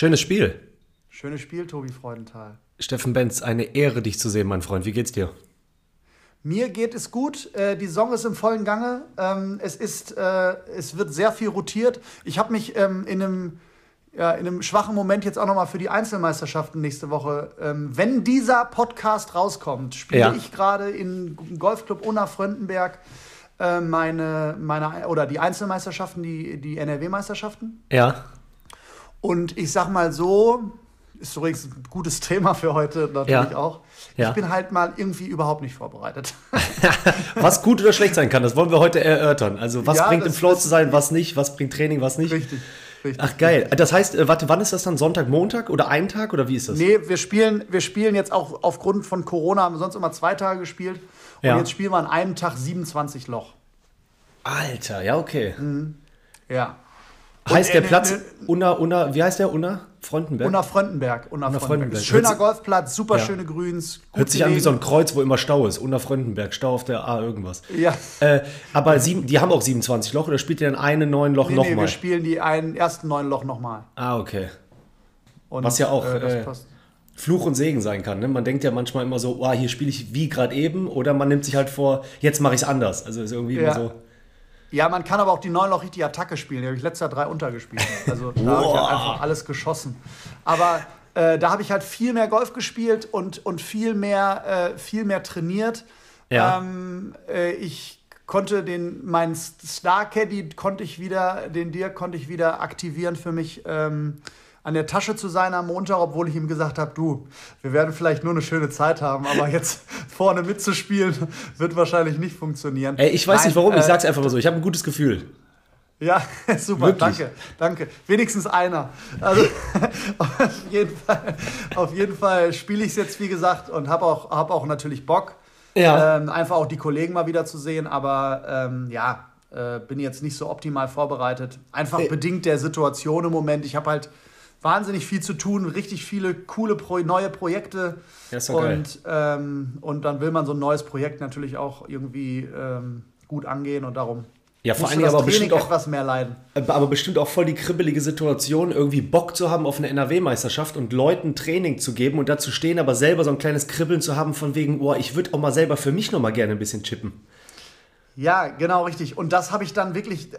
Schönes Spiel. Schönes Spiel, Tobi Freudenthal. Steffen Benz, eine Ehre, dich zu sehen, mein Freund. Wie geht's dir? Mir geht es gut. Äh, die Saison ist im vollen Gange. Ähm, es, ist, äh, es wird sehr viel rotiert. Ich habe mich ähm, in, einem, ja, in einem schwachen Moment jetzt auch nochmal für die Einzelmeisterschaften nächste Woche. Ähm, wenn dieser Podcast rauskommt, spiele Ja. ich gerade im Golfclub Unna Fröndenberg äh, meine, meine, oder die Einzelmeisterschaften, die, die NRW-Meisterschaften. Ja. Und ich sag mal so, ist übrigens ein gutes Thema für heute natürlich Ja. auch. Ja. Ich bin halt mal irgendwie überhaupt nicht vorbereitet. Was gut oder schlecht sein kann, das wollen wir heute erörtern. Also, was Ja, bringt im Flow zu sein, was nicht, was bringt Training, was nicht. Richtig. Richtig. Ach, geil. Das heißt, äh, warte, wann ist das dann? Sonntag, Montag oder ein Tag oder wie ist das? Nee, wir spielen, wir spielen jetzt auch aufgrund von Corona, haben wir sonst immer zwei Tage gespielt. Und Ja. jetzt spielen wir an einem Tag 27 Loch. Alter, ja, okay. Ja. Heißt der äh, Platz Unna, Unna, wie heißt der? Unna? Frontenberg? Unter Unter Fröndenberg. Fröndenberg. Ist Schöner Golfplatz, super Ja. schöne Grüns. Hört sich an wie so ein Kreuz, wo immer Stau ist. Unna Frontenberg, Stau auf der A irgendwas. Ja. Äh, aber sieben, die haben auch 27 Loch oder spielt ihr dann eine neun Loch Nee, nee, nochmal? wir spielen die einen, ersten neun Loch nochmal. ah, okay. Und, Was ja auch, äh, passt. Fluch und Segen sein kann. Ne? Man denkt ja manchmal immer so, oh, hier spiele ich wie gerade eben, oder man nimmt sich halt vor, jetzt mache ich es anders. Also ist irgendwie Ja. immer so. Ja, man kann aber auch die neun Loch richtig Attacke spielen. Die habe ich letztes Jahr drei untergespielt. Also da habe ich halt einfach alles geschossen. Aber äh, da habe ich halt viel mehr Golf gespielt und, und viel, mehr, äh, viel mehr trainiert. Ja. Ähm, äh, ich konnte den, meinen Star Caddy konnte ich wieder, den Dirk konnte ich wieder aktivieren für mich. Ähm, an der Tasche zu sein am Montag, obwohl ich ihm gesagt habe, du, wir werden vielleicht nur eine schöne Zeit haben, aber jetzt vorne mitzuspielen, wird wahrscheinlich nicht funktionieren. Ey, ich weiß Nein, nicht warum, ich äh, sag's einfach mal so. Ich habe ein gutes Gefühl. ja, super, Wirklich? danke, danke. Wenigstens einer. Also auf jeden Fall, auf jeden Fall spiele ich es jetzt, wie gesagt, und habe auch, hab auch natürlich Bock, Ja. ähm, einfach auch die Kollegen mal wieder zu sehen. Aber ähm, ja, äh, bin jetzt nicht so optimal vorbereitet. Einfach Äh. bedingt der Situation im Moment. Ich habe halt wahnsinnig viel zu tun, richtig viele coole Pro neue Projekte. Ja, ist doch geil. und, ähm, und dann will man so ein neues Projekt natürlich auch irgendwie ähm, gut angehen und darum Ja, vor das aber Training bestimmt auch, etwas mehr leiden. aber bestimmt auch voll die kribbelige Situation, irgendwie Bock zu haben auf eine NRW-Meisterschaft und Leuten Training zu geben und dazu stehen, aber selber so ein kleines Kribbeln zu haben von wegen, oh, ich würde auch mal selber für mich noch mal gerne ein bisschen chippen. Ja, genau richtig. Und das habe ich dann wirklich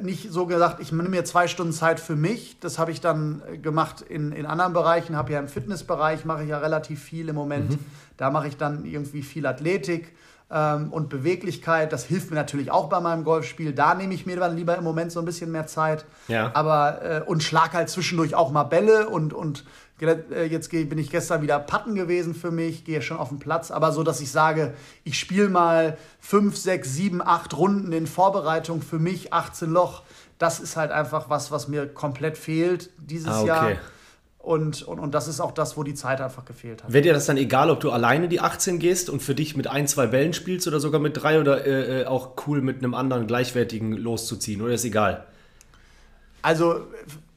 nicht so gesagt, ich nehme mir zwei Stunden Zeit für mich. Das habe ich dann äh, gemacht in, in anderen Bereichen. Habe ja im Fitnessbereich, mache ich ja relativ viel im Moment. Da mache ich dann irgendwie viel Athletik ähm, und Beweglichkeit. Das hilft mir natürlich auch bei meinem Golfspiel. Da nehme ich mir dann lieber im Moment so ein bisschen mehr Zeit. Ja. Aber äh, und schlag halt zwischendurch auch mal Bälle und, und jetzt geh- bin ich gestern wieder Patten gewesen für mich, gehe schon auf den Platz, aber so, dass ich sage, ich spiele mal fünf, sechs, sieben, acht Runden in Vorbereitung für mich, 18 Loch. Das ist halt einfach was, was mir komplett fehlt dieses Ah, okay. Jahr. Und, und, und das ist auch das, wo die Zeit einfach gefehlt hat. Wäre dir das dann egal, ob du alleine die 18 gehst und für dich mit ein, zwei Bällen spielst oder sogar mit drei oder äh, äh, auch cool mit einem anderen gleichwertigen loszuziehen? Oder ist egal? Also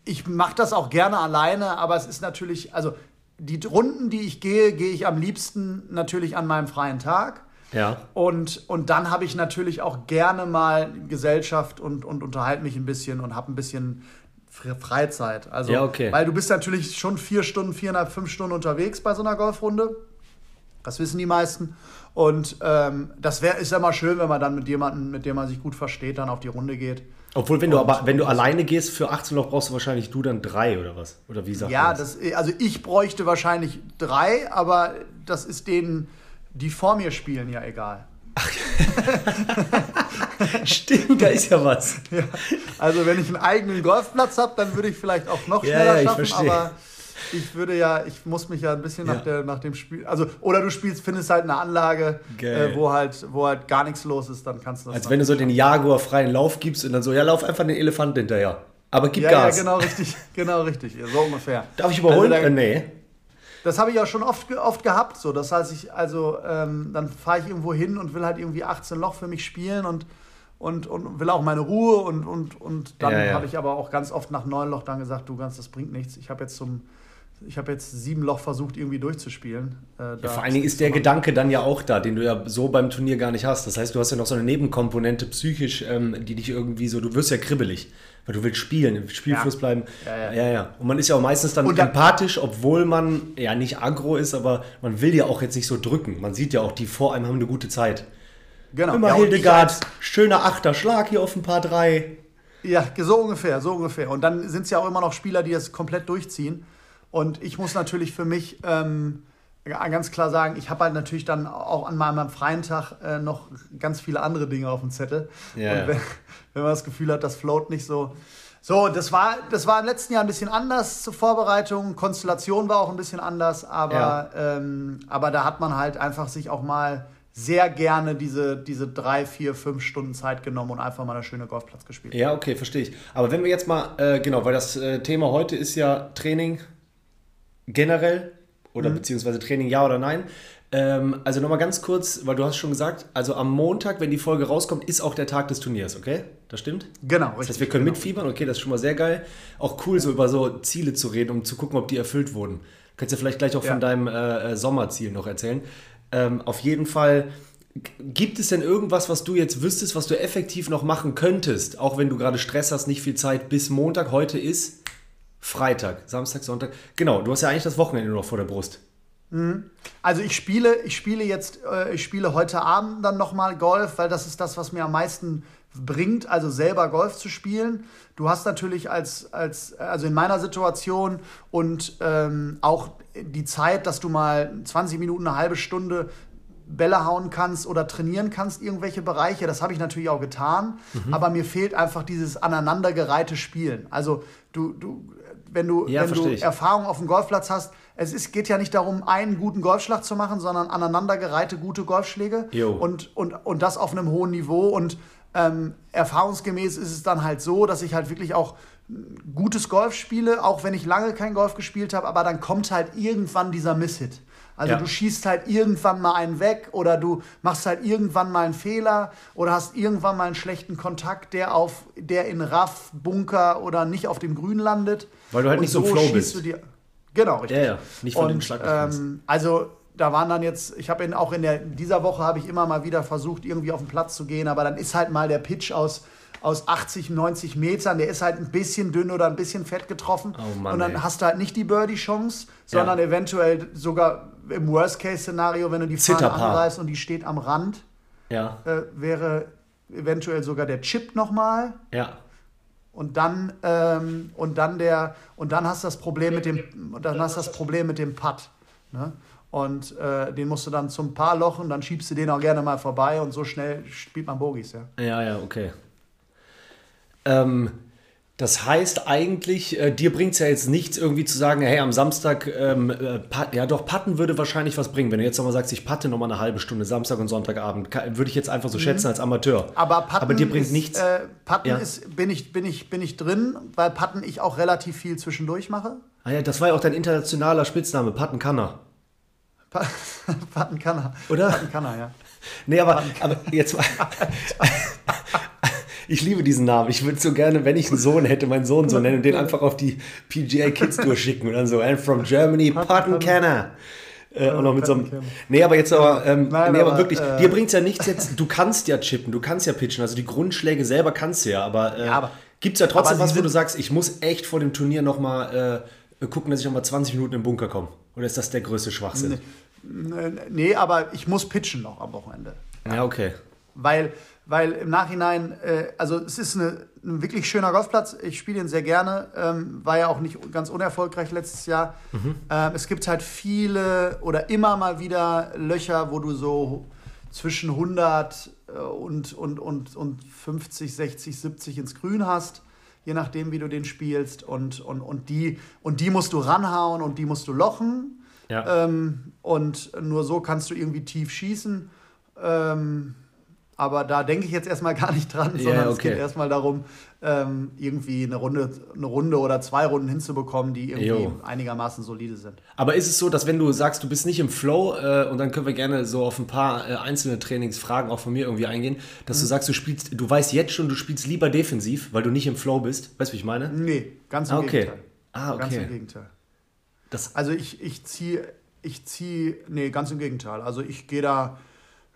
ich mache das auch gerne alleine, aber es ist natürlich, also die Runden, die ich gehe, gehe ich am liebsten natürlich an meinem freien Tag. Ja. Und, und dann habe ich natürlich auch gerne mal Gesellschaft und, und unterhalte mich ein bisschen und habe ein bisschen Fre- Freizeit. Also, Ja, okay. Weil du bist natürlich schon vier Stunden, viereinhalb, fünf Stunden unterwegs bei so einer Golfrunde. Das wissen die meisten. Und ähm, das wär, ist ja mal schön, wenn man dann mit jemandem, mit dem man sich gut versteht, dann auf die Runde geht. Obwohl, wenn du aber wenn du alleine gehst für 18 Loch, brauchst du wahrscheinlich du dann drei oder was? Oder wie sagt Ja, man das? das, also ich bräuchte wahrscheinlich drei, aber das ist denen, die vor mir spielen, ja egal. Stimmt, da ist ja was. Ja, also wenn ich einen eigenen Golfplatz habe, dann würde ich vielleicht auch noch Ja, schneller ja, ich schaffen, verstehe. aber ich würde ja, ich muss mich ja ein bisschen Ja. nach, der, nach dem Spiel, also oder du spielst, findest halt eine Anlage, äh, wo halt, wo halt gar nichts los ist, dann kannst du das. Als wenn du so den Jaguar freien Lauf gibst und dann so, ja, lauf einfach den Elefanten hinterher. Aber gib ja, ja, Gas. genau richtig, genau richtig, ja, so ungefähr. Darf ich überholen? Also da- äh, nee. Das habe ich auch schon oft, oft gehabt. So. Das heißt, ich, also, ähm, dann fahre ich irgendwo hin und will halt irgendwie 18 Loch für mich spielen und, und, und will auch meine Ruhe. Und, und, und dann Ja, ja. habe ich aber auch ganz oft nach 9 Loch dann gesagt, du ganz, das bringt nichts. Ich habe jetzt zum ich habe jetzt sieben Loch versucht, irgendwie durchzuspielen. Äh, ja, vor allen Dingen ist der Gedanke dann ja auch da, den du ja so beim Turnier gar nicht hast. Das heißt, du hast ja noch so eine Nebenkomponente psychisch, ähm, die dich irgendwie so, du wirst ja kribbelig, weil du willst spielen, im Spielfluss ja. bleiben. Ja ja. ja. Und man ist ja auch meistens dann, dann empathisch, obwohl man ja nicht aggro ist, aber man will ja auch jetzt nicht so drücken. Man sieht ja auch, die vor einem haben eine gute Zeit. Genau. Immer Hildegard, schöner achter Schlag hier auf ein paar drei. Ja, so ungefähr, so ungefähr. Und dann sind es ja auch immer noch Spieler, die das komplett durchziehen. Und ich muss natürlich für mich ähm, ganz klar sagen, ich habe halt natürlich dann auch an meinem freien Tag äh, noch ganz viele andere Dinge auf dem Zettel. Ja, und wenn, wenn, man das Gefühl hat, das float nicht so. So, das war, das war im letzten Jahr ein bisschen anders zur Vorbereitung. Konstellation war auch ein bisschen anders, aber, ja. ähm, aber da hat man halt einfach sich auch mal sehr gerne diese, diese drei, vier, fünf Stunden Zeit genommen und einfach mal eine schöne Golfplatz gespielt. Ja, okay, verstehe ich. Aber wenn wir jetzt mal, äh, genau, weil das äh, Thema heute ist ja Training generell oder mhm. beziehungsweise Training ja oder nein. Ähm, also nochmal ganz kurz, weil du hast schon gesagt, also am Montag, wenn die Folge rauskommt, ist auch der Tag des Turniers, okay? Das stimmt? Genau, richtig. Das heißt, wir können genau. mitfiebern, okay, das ist schon mal sehr geil. Auch cool, so über so Ziele zu reden, um zu gucken, ob die erfüllt wurden. Du kannst ja vielleicht gleich auch ja. von deinem äh, äh, Sommerziel noch erzählen. Ähm, auf jeden Fall, gibt es denn irgendwas, was du jetzt wüsstest, was du effektiv noch machen könntest, auch wenn du gerade Stress hast, nicht viel Zeit bis Montag, heute ist Freitag, Samstag, Sonntag. Genau, du hast ja eigentlich das Wochenende noch vor der Brust. Mhm. Also ich spiele, ich spiele jetzt, äh, ich spiele heute Abend dann nochmal Golf, weil das ist das, was mir am meisten bringt, also selber Golf zu spielen. Du hast natürlich als, als also in meiner Situation und ähm, auch die Zeit, dass du mal 20 Minuten, eine halbe Stunde Bälle hauen kannst oder trainieren kannst, irgendwelche Bereiche. Das habe ich natürlich auch getan. Mhm. Aber mir fehlt einfach dieses aneinandergereihte Spielen. Also du, du wenn du, ja, wenn du Erfahrung auf dem Golfplatz hast, es ist, geht ja nicht darum, einen guten Golfschlag zu machen, sondern aneinandergereihte gute Golfschläge und, und, und das auf einem hohen Niveau. Und ähm, erfahrungsgemäß ist es dann halt so, dass ich halt wirklich auch gutes Golf spiele, auch wenn ich lange kein Golf gespielt habe, aber dann kommt halt irgendwann dieser Misshit. Also ja. du schießt halt irgendwann mal einen weg oder du machst halt irgendwann mal einen Fehler oder hast irgendwann mal einen schlechten Kontakt, der auf der in Raff, Bunker oder nicht auf dem Grün landet. Weil du halt Und nicht so im Flow bist. Dir, genau, richtig. Ja, ja, nicht von Und, dem Schlag. Ähm, also da waren dann jetzt, ich habe auch in der, dieser Woche habe ich immer mal wieder versucht, irgendwie auf den Platz zu gehen, aber dann ist halt mal der Pitch aus aus 80, 90 Metern, der ist halt ein bisschen dünn oder ein bisschen fett getroffen. Oh Mann, und dann ey. hast du halt nicht die Birdie-Chance, sondern ja. eventuell sogar im Worst-Case-Szenario, wenn du die Fahne anreißt und die steht am Rand, ja. äh, wäre eventuell sogar der Chip nochmal. Ja. Und dann, ähm, und dann der, und dann hast du das Problem mit dem, dann hast das Problem mit dem Putt. Ne? Und äh, den musst du dann zum Paar lochen, dann schiebst du den auch gerne mal vorbei und so schnell spielt man Bogies, ja. Ja, ja, okay. Ähm, das heißt eigentlich, äh, dir bringt es ja jetzt nichts, irgendwie zu sagen, hey, am Samstag, ähm, äh, ja doch, Patten würde wahrscheinlich was bringen. Wenn du jetzt nochmal sagst, ich patte nochmal eine halbe Stunde, Samstag und Sonntagabend, würde ich jetzt einfach so mhm. schätzen als Amateur. Aber Patten Aber dir bringt ist, nichts. Äh, Patten ja. ist, bin ich, bin, ich, bin ich drin, weil Patten ich auch relativ viel zwischendurch mache. Ah ja, das war ja auch dein internationaler Spitzname, Patten Kanner. Patten Kanner. Oder? Patten Kanner, ja. Nee, aber, aber jetzt mal. Ich liebe diesen Namen. Ich würde so gerne, wenn ich einen Sohn hätte, meinen Sohn so nennen und den einfach auf die PGA Kids durchschicken und dann so, and from Germany, Patton Kenner. Äh, und noch mit so einem. Nee, aber jetzt aber, ähm, Nein, nee, aber, aber wirklich, äh, dir bringt es ja nichts jetzt. Du kannst ja chippen, du kannst ja pitchen, also die Grundschläge selber kannst du ja, aber, äh, ja, aber gibt es ja trotzdem was, wo du sagst, ich muss echt vor dem Turnier nochmal äh, gucken, dass ich nochmal 20 Minuten im Bunker komme? Oder ist das der größte Schwachsinn? Nee, nee, aber ich muss pitchen noch am Wochenende. Ja, okay. Weil weil im Nachhinein, äh, also es ist eine, ein wirklich schöner Golfplatz. Ich spiele ihn sehr gerne. Ähm, war ja auch nicht ganz unerfolgreich letztes Jahr. Mhm. Ähm, es gibt halt viele oder immer mal wieder Löcher, wo du so zwischen 100 äh, und, und, und, und 50, 60, 70 ins Grün hast. Je nachdem, wie du den spielst. Und, und, und, die, und die musst du ranhauen und die musst du lochen. Ja. Ähm, und nur so kannst du irgendwie tief schießen. Ähm, aber da denke ich jetzt erstmal gar nicht dran, sondern yeah, okay. es geht erstmal darum, ähm, irgendwie eine Runde, eine Runde oder zwei Runden hinzubekommen, die irgendwie jo. einigermaßen solide sind. Aber ist es so, dass wenn du sagst, du bist nicht im Flow, äh, und dann können wir gerne so auf ein paar äh, einzelne Trainingsfragen auch von mir irgendwie eingehen, dass mhm. du sagst, du spielst, du weißt jetzt schon, du spielst lieber defensiv, weil du nicht im Flow bist. Weißt du, wie ich meine? Nee, ganz im ah, okay. Gegenteil. Ah, okay. Ganz im Gegenteil. Das also ich, ich ziehe, ich ziehe, nee, ganz im Gegenteil. Also ich gehe da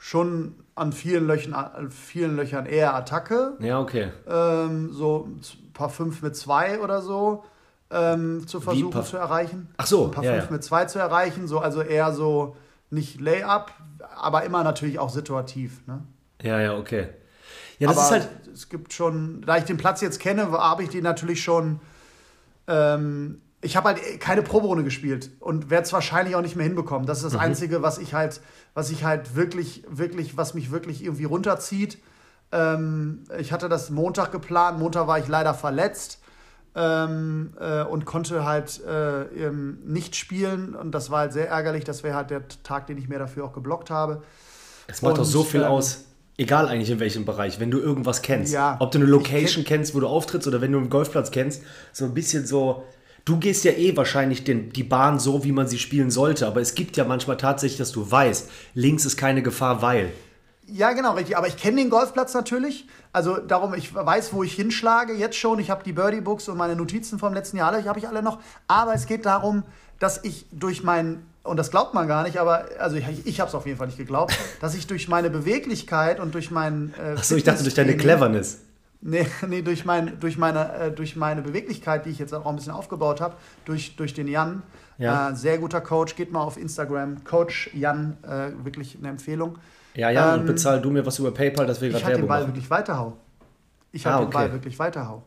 schon an vielen Löchern, an vielen Löchern eher Attacke. Ja, okay. Ähm, so ein paar 5 mit 2 oder so ähm, zu versuchen zu erreichen. Ach so. Ein paar 5 ja, ja. mit 2 zu erreichen. So, also eher so nicht Layup, aber immer natürlich auch situativ. Ne? Ja, ja, okay. Ja, das aber ist halt. Es gibt schon, da ich den Platz jetzt kenne, habe ich den natürlich schon. Ähm, ich habe halt keine Proberunde gespielt und werde es wahrscheinlich auch nicht mehr hinbekommen. Das ist das mhm. Einzige, was ich halt, was ich halt wirklich, wirklich, was mich wirklich irgendwie runterzieht. Ähm, ich hatte das Montag geplant. Montag war ich leider verletzt ähm, äh, und konnte halt äh, nicht spielen. Und das war halt sehr ärgerlich. Das wäre halt der Tag, den ich mir dafür auch geblockt habe. Es macht doch so viel ähm, aus. Egal eigentlich in welchem Bereich, wenn du irgendwas kennst. Ja, Ob du eine Location kenn kennst, wo du auftrittst oder wenn du einen Golfplatz kennst, so ein bisschen so. Du gehst ja eh wahrscheinlich den, die Bahn so, wie man sie spielen sollte, aber es gibt ja manchmal tatsächlich, dass du weißt, links ist keine Gefahr, weil. Ja, genau, richtig. Aber ich kenne den Golfplatz natürlich. Also darum, ich weiß, wo ich hinschlage jetzt schon. Ich habe die Birdie Books und meine Notizen vom letzten Jahr, die habe ich alle noch. Aber es geht darum, dass ich durch mein, und das glaubt man gar nicht, aber also ich, ich habe es auf jeden Fall nicht geglaubt, dass ich durch meine Beweglichkeit und durch mein. Äh, Achso, ich dachte durch deine Cleverness. Nee, nee durch, mein, durch, meine, äh, durch meine Beweglichkeit, die ich jetzt auch ein bisschen aufgebaut habe, durch, durch den Jan. Ja. Äh, sehr guter Coach. Geht mal auf Instagram. Coach Jan, äh, wirklich eine Empfehlung. Ja, ja, ähm, und bezahl du mir was über PayPal, dass wir gerade Ich den Ball wirklich weiterhau. Ich habe ah, okay. den Ball wirklich weiterhau.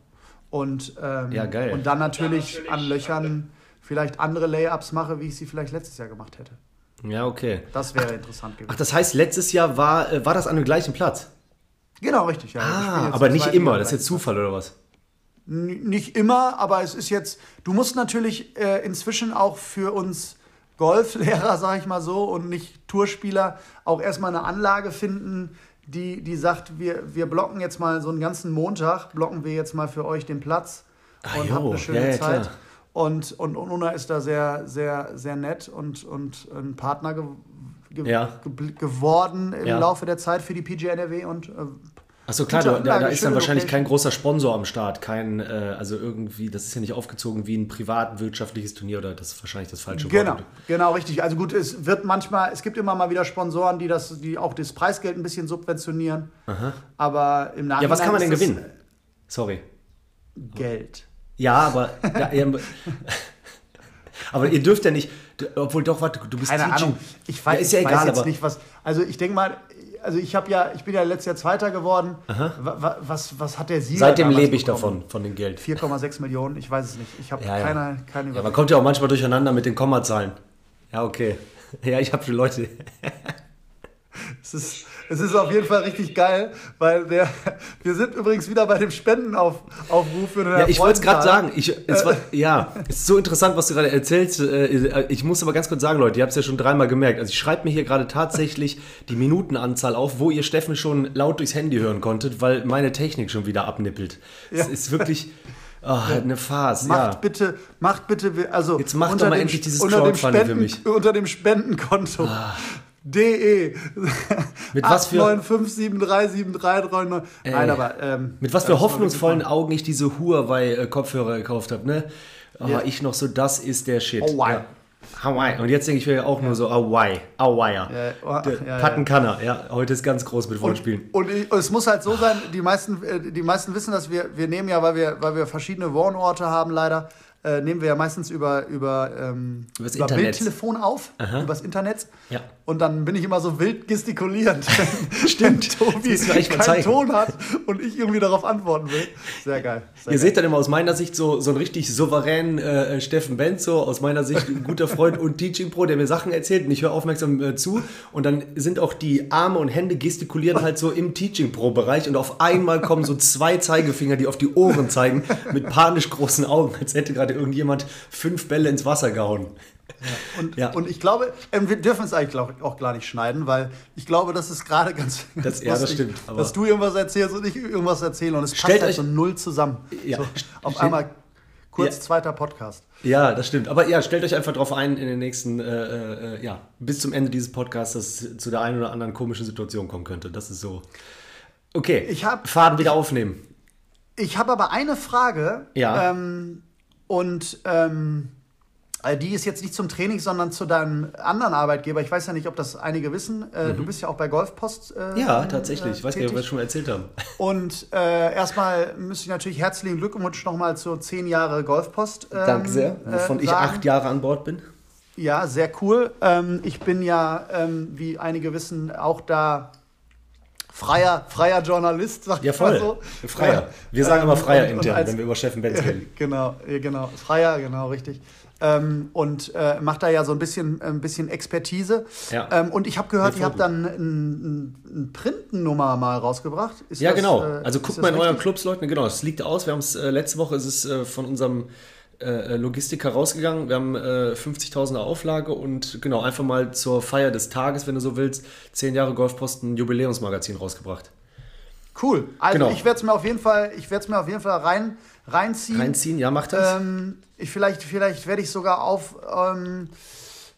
Und, ähm, ja, geil. und dann natürlich, ja, natürlich an Löchern vielleicht andere Layups mache, wie ich sie vielleicht letztes Jahr gemacht hätte. Ja, okay. Das wäre interessant gewesen. Ach, das heißt, letztes Jahr war, äh, war das an dem gleichen Platz? Genau, richtig, ja. Ah, aber nicht immer, das ist jetzt Zufall oder was? N nicht immer, aber es ist jetzt, du musst natürlich äh, inzwischen auch für uns Golflehrer, sag ich mal so, und nicht Tourspieler auch erstmal eine Anlage finden, die, die sagt, wir, wir blocken jetzt mal so einen ganzen Montag, blocken wir jetzt mal für euch den Platz ah, und habt eine schöne ja, ja, Zeit. Klar. Und, und Una ist da sehr, sehr, sehr nett und, und ein Partner ge, ge, ja. ge, geworden im Laufe der Zeit für die PGA NRW und äh, Achso, klar, da, da, ist dann wahrscheinlich Location. kein großer Sponsor am Start. Kein, äh, also irgendwie, das ist ja nicht aufgezogen wie ein privatwirtschaftliches Turnier oder das ist wahrscheinlich das falsche genau, Wort. Genau, genau, richtig. Also gut, es wird manchmal, es gibt immer mal wieder Sponsoren, die das, die auch das Preisgeld ein bisschen subventionieren. Aha. Aber im Nachhinein. Ja, was kann man denn gewinnen? Sorry. Geld. Ja, aber. ja, aber ihr dürft ja nicht. Obwohl doch, warte, du bist Keine Teaching. Ahnung. Ich weiß, ja, ist ja egal, weiß jetzt aber nicht, was. Also ich denke mal, also ich habe ja, ich bin ja letztes Jahr Zweiter geworden. Was, was, was hat der Sieger Seitdem lebe ich davon, von dem Geld. 4,6 Millionen, ich weiß es nicht. Ich habe ja, ja. keine, keine ja, Man kommt ja auch manchmal durcheinander mit den Kommazahlen. Ja, okay. Ja, ich habe schon Leute. es ist, es ist auf jeden Fall richtig geil, weil der, wir sind übrigens wieder bei dem Spendenaufruf für Ja, ich wollte es gerade sagen. Ich, es war, ja, es ist so interessant, was du gerade erzählst. Äh, ich muss aber ganz kurz sagen, Leute, ihr habt es ja schon dreimal gemerkt. Also ich schreibe mir hier gerade tatsächlich die Minutenanzahl auf, wo ihr Steffen schon laut durchs Handy hören konntet, weil meine Technik schon wieder abnippelt. Es ja. ist wirklich... Oh, eine Farce, macht ja. bitte, macht bitte, also jetzt macht doch mal endlich dieses Crowdfunding für mich. Unter dem Spendenkonto ah. DE. Mit was für 957373339. Nein, aber ähm, mit was für hoffnungsvollen Augen ich diese Huawei-Kopfhörer gekauft habe, ne? Oh, ja. Ich noch so, das ist der Shit. Oh, ja. Hawaii. Und jetzt denke ich mir auch nur so Hawaii. Hawaii. Ja, oh, ja, Pattenkanner. Ja, heute ist ganz groß mit Wortspielen. Und, und, es muss halt so sein, die meisten, äh, die meisten wissen, dass wir, wir nehmen ja, weil wir, weil wir verschiedene Wohnorte haben leider, äh, nehmen wir ja meistens über, über, ähm, über Bildtelefon auf, Aha. übers Internet. Ja. Und dann bin ich immer so wild gestikulierend, Stimmt. wenn Tobi keinen Ton hat und ich irgendwie darauf antworten will. Sehr geil. Sehr Ihr geil. seht dann immer aus meiner Sicht so, so einen richtig souveränen äh, Steffen Benzo, aus meiner Sicht ein guter Freund und Teaching Pro, der mir Sachen erzählt und ich höre aufmerksam äh, zu. Und dann sind auch die Arme und Hände gestikulieren halt so im Teaching Pro-Bereich und auf einmal kommen so zwei Zeigefinger, die auf die Ohren zeigen, mit panisch großen Augen, als hätte gerade irgendjemand fünf Bälle ins Wasser gehauen. Ja. Und, ja. und ich glaube, ähm, wir dürfen es eigentlich auch gar nicht schneiden, weil ich glaube, das ist gerade ganz, das, ja, das stimmt, dass du irgendwas erzählst und ich irgendwas erzähle und es passt halt so null zusammen. Ja. So, auf einmal kurz ja. zweiter Podcast. Ja, das stimmt. Aber ja, stellt euch einfach darauf ein, in den nächsten, äh, äh, ja, bis zum Ende dieses Podcasts, dass es zu der einen oder anderen komischen Situation kommen könnte. Das ist so. Okay, ich hab, Faden wieder aufnehmen. Ich habe aber eine Frage. Ja. Ähm, und ähm, Äh, die ist jetzt nicht zum Training, sondern zu deinem anderen Arbeitgeber. Ich weiß ja nicht, ob das einige wissen. Äh, mhm. Du bist ja auch bei Golfpost. Äh, ja, tatsächlich. Ich weiß nicht, ob wir das schon erzählt haben. Und äh, erstmal müsste ich natürlich herzlichen Glückwunsch nochmal zu zehn Jahre Golfpost. Ähm, Danke sehr, wovon ich acht Jahre an Bord bin. Ja, sehr cool. Ähm, ich bin ja, ähm, wie einige wissen, auch da freier, freier Journalist, sagt ja, voll. so. Freier. Wir sagen immer freier intern, wenn wir über Chef Benz reden. Genau, genau. Freier, genau, richtig. Ähm, und äh, macht da ja so ein bisschen, ein bisschen Expertise. Ja. Ähm, und ich habe gehört, ihr habt dann eine ein Printennummer mal rausgebracht. Ist ja, das, genau. Äh, also guckt mal in euren Clubs, Leute. Genau, es liegt aus. Wir haben es äh, letzte Woche ist es äh, von unserem äh, Logistiker rausgegangen. Wir haben äh, 50.000er Auflage und genau, einfach mal zur Feier des Tages, wenn du so willst, 10 Jahre Golfposten Jubiläumsmagazin rausgebracht. Cool. Also genau. ich werde es mir auf jeden Fall, ich werde es mir auf jeden Fall rein, reinziehen. Reinziehen, ja, mach das. Ähm, ich, vielleicht vielleicht werde ich sogar auf, ähm,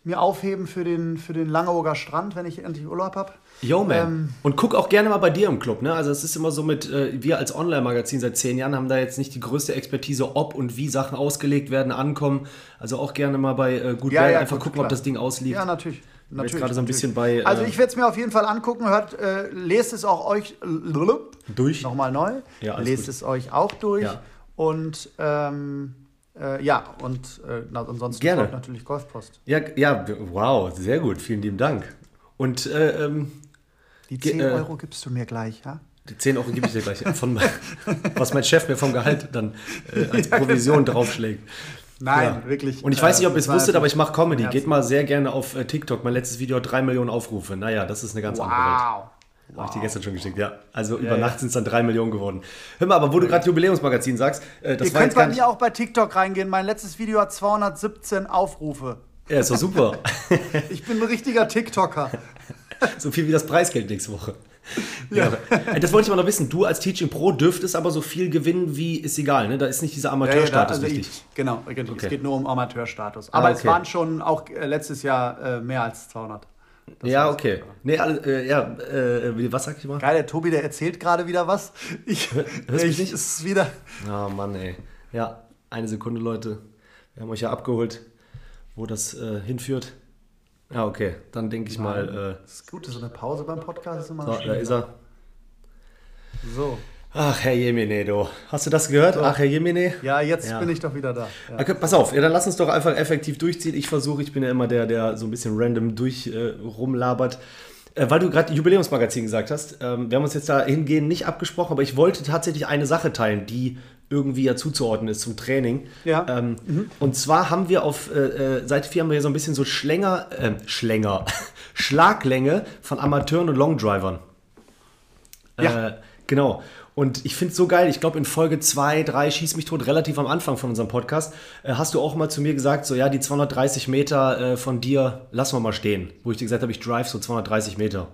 mir aufheben für den, für den Langeoger Strand, wenn ich endlich Urlaub habe. Yo, man. Ähm, und guck auch gerne mal bei dir im Club. Ne? Also es ist immer so mit, äh, wir als Online-Magazin seit zehn Jahren haben da jetzt nicht die größte Expertise, ob und wie Sachen ausgelegt werden, ankommen. Also auch gerne mal bei äh, Good ja, ja, einfach gut, gucken, klar. ob das Ding ausliegt. Ja, natürlich. Natürlich, gerade so ein bisschen bei. Äh, also ich werde es mir auf jeden Fall angucken. Hört, äh, lest es auch euch durch. Nochmal neu. Ja, lest gut. es euch auch durch. Ja. Und ähm, äh, ja, und äh, na, ansonsten Gerne. natürlich Golfpost. Ja, ja, wow, sehr gut, vielen lieben Dank. Und äh, ähm, die 10 äh, Euro gibst du mir gleich, ja? Die 10 Euro gebe ich dir gleich, von, was mein Chef mir vom Gehalt dann äh, als Provision draufschlägt. Nein, ja. wirklich. Und ich weiß nicht, ob ihr es wusstet, aber ich mache Comedy. Geht mal sehr gerne auf TikTok. Mein letztes Video hat 3 Millionen Aufrufe. Naja, das ist eine ganz wow. andere Welt. Wow. Habe ich dir gestern schon geschickt, ja. Also ja, über ja. Nacht sind es dann 3 Millionen geworden. Hör mal, aber wo du gerade Jubiläumsmagazin sagst, äh, das Ihr war könnt bei mir auch bei TikTok reingehen. Mein letztes Video hat 217 Aufrufe. Ja, ist doch super. ich bin ein richtiger TikToker. so viel wie das Preisgeld nächste Woche. Ja. ja. Das wollte ich mal noch wissen. Du als Teaching Pro dürftest aber so viel gewinnen, wie ist egal, ne? Da ist nicht dieser Amateurstatus ja, ja, also wichtig. Ich, genau, okay. es geht nur um Amateurstatus. Aber ah, okay. es waren schon auch äh, letztes Jahr äh, mehr als 200. Das ja, okay. Nee, äh, ja, äh, was sag ich mal? Geil, der Tobi, der erzählt gerade wieder was. Ich, Hörst ich, nicht? ist wieder. Oh Mann, ey. Ja, eine Sekunde, Leute. Wir haben euch ja abgeholt, wo das äh, hinführt. Ja, okay. Dann denke ich mal. Äh, das ist gut, so eine Pause beim Podcast ist immer so, Da ist er. So. Ach, Herr Jemine, du. Hast du das gehört? So. Ach, Herr Jemine? Ja, jetzt ja. bin ich doch wieder da. Ja. Okay, pass auf, ja, dann lass uns doch einfach effektiv durchziehen. Ich versuche, ich bin ja immer der, der so ein bisschen random durch äh, rumlabert. Äh, weil du gerade Jubiläumsmagazin gesagt hast, ähm, wir haben uns jetzt da hingehend nicht abgesprochen, aber ich wollte tatsächlich eine Sache teilen, die irgendwie ja zuzuordnen ist zum Training. Ja. Ähm, mhm. Und zwar haben wir auf äh, äh Seite 4 haben wir so ein bisschen so Schlänger, äh, Schlänger, Schlaglänge von Amateuren und Longdrivern. Ja. Äh, genau. Und ich finde es so geil. Ich glaube, in Folge 2, 3, Schieß mich tot, relativ am Anfang von unserem Podcast, äh, hast du auch mal zu mir gesagt, so, ja, die 230 Meter äh, von dir lassen wir mal stehen. Wo ich dir gesagt habe, ich drive so 230 Meter.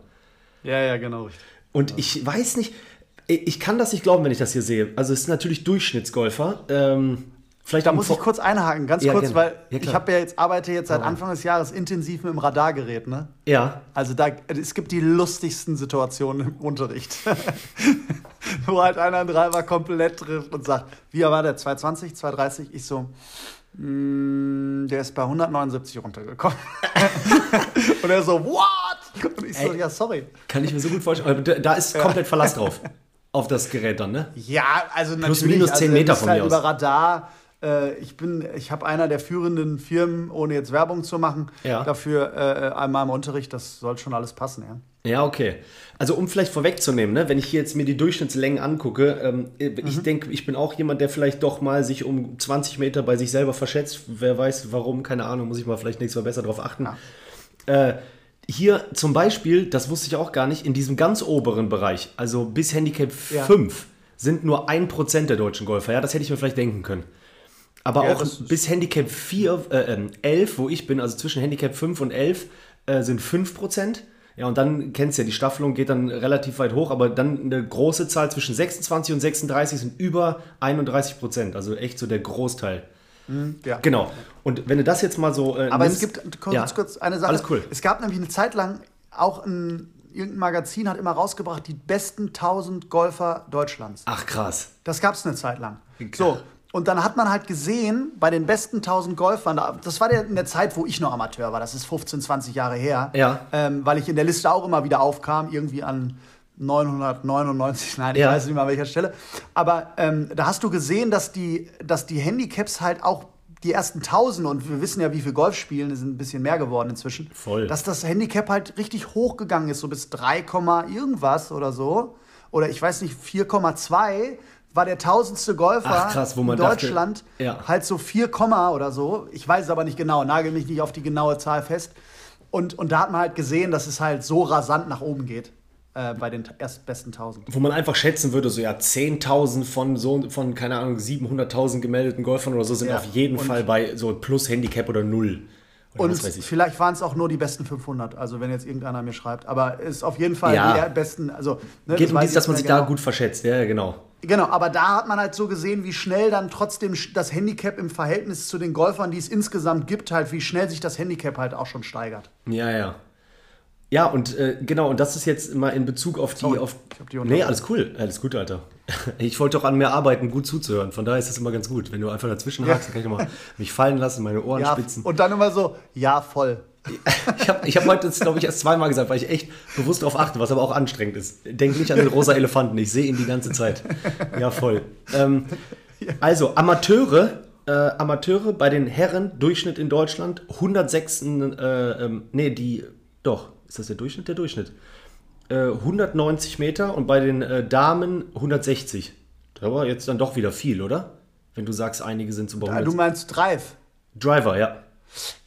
Ja, ja, genau. Und ich weiß nicht, ich kann das nicht glauben, wenn ich das hier sehe. Also es ist natürlich Durchschnittsgolfer. Ähm, vielleicht da muss ich kurz einhaken, ganz ja, kurz, gerne. weil ja, ich habe ja jetzt arbeite jetzt seit Anfang des Jahres intensiv mit dem Radargerät, ne? Ja. Also da es gibt die lustigsten Situationen im Unterricht, wo halt einer einen Driver komplett trifft und sagt, wie war der 220, 230? Ich so, mm, der ist bei 179 runtergekommen. und er so, what? Und ich so, Ey, ja, sorry. Kann ich mir so gut vorstellen. Da ist komplett Verlass drauf auf das Gerät dann, ne? Ja, also natürlich. Plus minus 10 also, Meter von halt mir über Radar. Äh, ich bin, ich habe einer der führenden Firmen, ohne jetzt Werbung zu machen, ja. dafür äh, einmal im Unterricht. Das soll schon alles passen, ja. Ja, okay. Also um vielleicht vorwegzunehmen, ne, wenn ich hier jetzt mir die Durchschnittslängen angucke, ähm, mhm. ich denke, ich bin auch jemand, der vielleicht doch mal sich um 20 Meter bei sich selber verschätzt. Wer weiß warum, keine Ahnung, muss ich mal vielleicht nächstes Mal besser darauf achten. Ja. Äh, hier zum Beispiel, das wusste ich auch gar nicht, in diesem ganz oberen Bereich, also bis Handicap ja. 5, sind nur 1% der deutschen Golfer. Ja, das hätte ich mir vielleicht denken können. Aber ja, auch bis Handicap 4, äh, 11, ähm, wo ich bin, also zwischen Handicap 5 und 11, äh, sind 5%. Ja, und dann kennst du ja, die Staffelung geht dann relativ weit hoch, aber dann eine große Zahl zwischen 26 und 36 sind über 31% Also echt so der Großteil. Mhm, ja. Genau. Und wenn du das jetzt mal so. Äh, Aber nimmst, es gibt kurz, ja. kurz eine Sache. Alles cool. Es gab nämlich eine Zeit lang auch ein irgendein Magazin hat immer rausgebracht die besten 1000 Golfer Deutschlands. Ach krass. Das gab es eine Zeit lang. So Und dann hat man halt gesehen, bei den besten 1000 Golfern, das war in der Zeit, wo ich noch Amateur war, das ist 15, 20 Jahre her, ja. ähm, weil ich in der Liste auch immer wieder aufkam, irgendwie an 999, nein, ich ja. weiß nicht mal an welcher Stelle. Aber ähm, da hast du gesehen, dass die, dass die Handicaps halt auch die ersten 1000 und wir wissen ja, wie viel Golf spielen, das sind ein bisschen mehr geworden inzwischen. Voll. Dass das Handicap halt richtig hochgegangen ist, so bis 3, irgendwas oder so. Oder ich weiß nicht, 4,2 war der tausendste Golfer Ach, krass, in Deutschland dachte, ja. halt so 4, oder so. Ich weiß es aber nicht genau, nagel mich nicht auf die genaue Zahl fest. Und, und da hat man halt gesehen, dass es halt so rasant nach oben geht äh, bei den erst besten 1000. Wo man einfach schätzen würde, so ja 10.000 von so von keine Ahnung 700.000 gemeldeten Golfern oder so sind ja. auf jeden und Fall bei so plus Handicap oder null. Oder und vielleicht waren es auch nur die besten 500, also wenn jetzt irgendeiner mir schreibt. Aber ist auf jeden Fall ja. die besten. Also, ne, Geht um dies, dass man sich genau. da gut verschätzt, ja, genau. Genau, aber da hat man halt so gesehen, wie schnell dann trotzdem das Handicap im Verhältnis zu den Golfern, die es insgesamt gibt, halt, wie schnell sich das Handicap halt auch schon steigert. Ja, ja. Ja, und äh, genau, und das ist jetzt mal in Bezug auf die. Sorry, auf, ich hab die nee, alles cool. Alles gut, Alter. Ich wollte doch an mir arbeiten, gut zuzuhören. Von daher ist das immer ganz gut. Wenn du einfach dazwischen hakst, dann kann ich mal mich fallen lassen, meine Ohren ja, spitzen. Und dann immer so, ja, voll. ich habe ich hab heute, glaube ich, erst zweimal gesagt, weil ich echt bewusst darauf achte, was aber auch anstrengend ist. Denk nicht an den rosa Elefanten, ich sehe ihn die ganze Zeit. Ja, voll. Ähm, also, Amateure, äh, Amateure bei den Herren, Durchschnitt in Deutschland, 106, äh, ähm, nee, die, doch, ist das der Durchschnitt? Der Durchschnitt. Äh, 190 Meter und bei den äh, Damen 160. Das war jetzt dann doch wieder viel, oder? Wenn du sagst, einige sind so bei 100. Du meinst Drive? Driver, ja.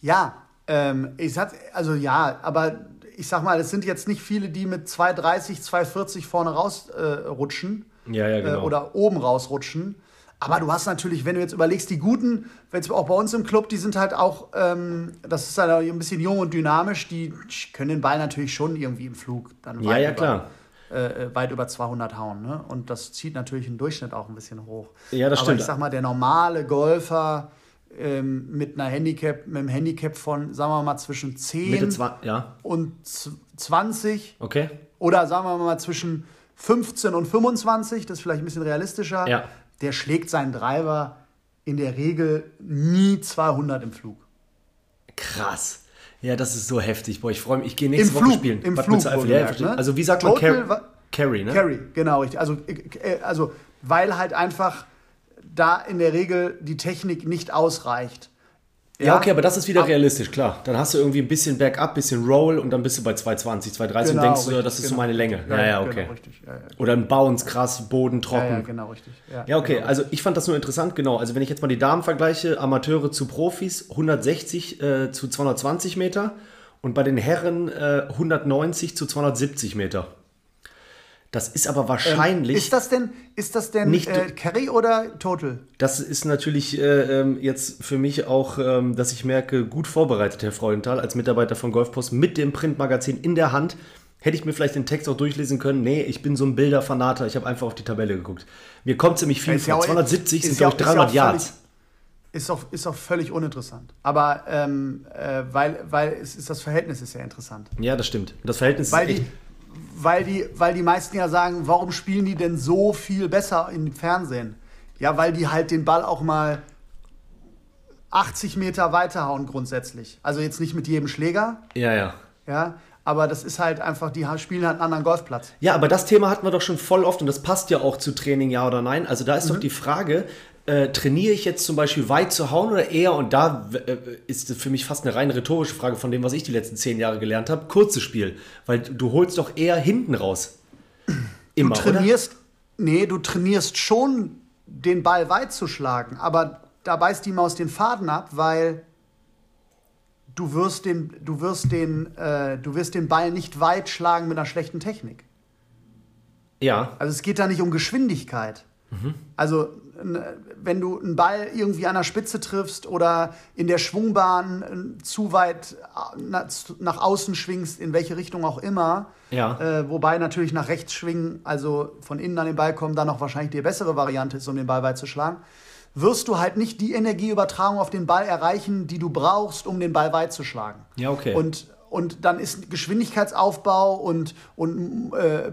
Ja, ähm, ich sag, also ja, aber ich sag mal, es sind jetzt nicht viele, die mit 230, 240 vorne rausrutschen. Äh, ja, ja, genau. Äh, oder oben rausrutschen. Aber du hast natürlich, wenn du jetzt überlegst, die Guten, jetzt auch bei uns im Club, die sind halt auch, ähm, das ist halt ein bisschen jung und dynamisch, die können den Ball natürlich schon irgendwie im Flug dann ja, ja, klar. Äh, äh, weit über 200 hauen. Ne? Und das zieht natürlich den Durchschnitt auch ein bisschen hoch. Ja, das Aber stimmt. ich sag mal, der normale Golfer ähm, mit einer Handicap, mit einem Handicap von, sagen wir mal, zwischen 10 ja. und 20. Okay. Oder sagen wir mal zwischen 15 und 25, das ist vielleicht ein bisschen realistischer. Ja der schlägt seinen Driver in der Regel nie 200 im Flug. Krass. Ja, das ist so heftig. Boah, ich freue mich. Ich gehe nächste Im Woche Flug, spielen. Im Flug, ja, ne? Also wie sagt Total man Carry, ne? Carry, genau, richtig. Also, äh, also weil halt einfach da in der Regel die Technik nicht ausreicht. Ja, ja, okay, aber das ist wieder aber, realistisch, klar. Dann hast du irgendwie ein bisschen Backup, bisschen Roll und dann bist du bei 220, 230 genau, und denkst du, das ist genau, so meine Länge. Ja, ja, okay. Genau, richtig, ja, Oder ein Bounce, krass, Boden trocken. Ja, genau, richtig. Ja, okay, genau. also ich fand das nur interessant, genau. Also wenn ich jetzt mal die Damen vergleiche, Amateure zu Profis, 160 äh, zu 220 Meter und bei den Herren äh, 190 zu 270 Meter. Das ist aber wahrscheinlich. Ähm, ist das denn, ist das denn nicht, äh, Carry oder Total? Das ist natürlich äh, ähm, jetzt für mich auch, ähm, dass ich merke, gut vorbereitet, Herr Freudenthal, als Mitarbeiter von Golfpost mit dem Printmagazin in der Hand. Hätte ich mir vielleicht den Text auch durchlesen können? Nee, ich bin so ein Bilderfanater, ich habe einfach auf die Tabelle geguckt. Mir kommt ziemlich viel vor. 270 sind, glaube ich, 300 Yards. Ist auch, ist auch völlig uninteressant. Aber ähm, äh, weil, weil es ist, das Verhältnis ist ja interessant. Ja, das stimmt. Das Verhältnis weil ist echt. Die, weil die, weil die meisten ja sagen, warum spielen die denn so viel besser im Fernsehen? Ja, weil die halt den Ball auch mal 80 Meter weiterhauen grundsätzlich. Also jetzt nicht mit jedem Schläger. Ja, ja. Ja, aber das ist halt einfach, die spielen halt einen anderen Golfplatz. Ja, aber das Thema hatten wir doch schon voll oft und das passt ja auch zu Training, ja oder nein. Also da ist mhm. doch die Frage, äh, trainiere ich jetzt zum Beispiel weit zu hauen oder eher, und da äh, ist für mich fast eine rein rhetorische Frage von dem, was ich die letzten zehn Jahre gelernt habe, kurzes Spiel. Weil du holst doch eher hinten raus. Immer, du trainierst, oder? nee, du trainierst schon, den Ball weit zu schlagen, aber da beißt die Maus den Faden ab, weil du wirst den, du wirst den, äh, du wirst den Ball nicht weit schlagen mit einer schlechten Technik. Ja. Also es geht da nicht um Geschwindigkeit. Mhm. Also wenn du einen Ball irgendwie an der Spitze triffst oder in der Schwungbahn zu weit nach außen schwingst, in welche Richtung auch immer, ja. äh, wobei natürlich nach rechts schwingen, also von innen an den Ball kommen, dann noch wahrscheinlich die bessere Variante ist, um den Ball weit zu schlagen, wirst du halt nicht die Energieübertragung auf den Ball erreichen, die du brauchst, um den Ball weit zu schlagen. Ja, okay. Und, und dann ist Geschwindigkeitsaufbau und, und äh, äh,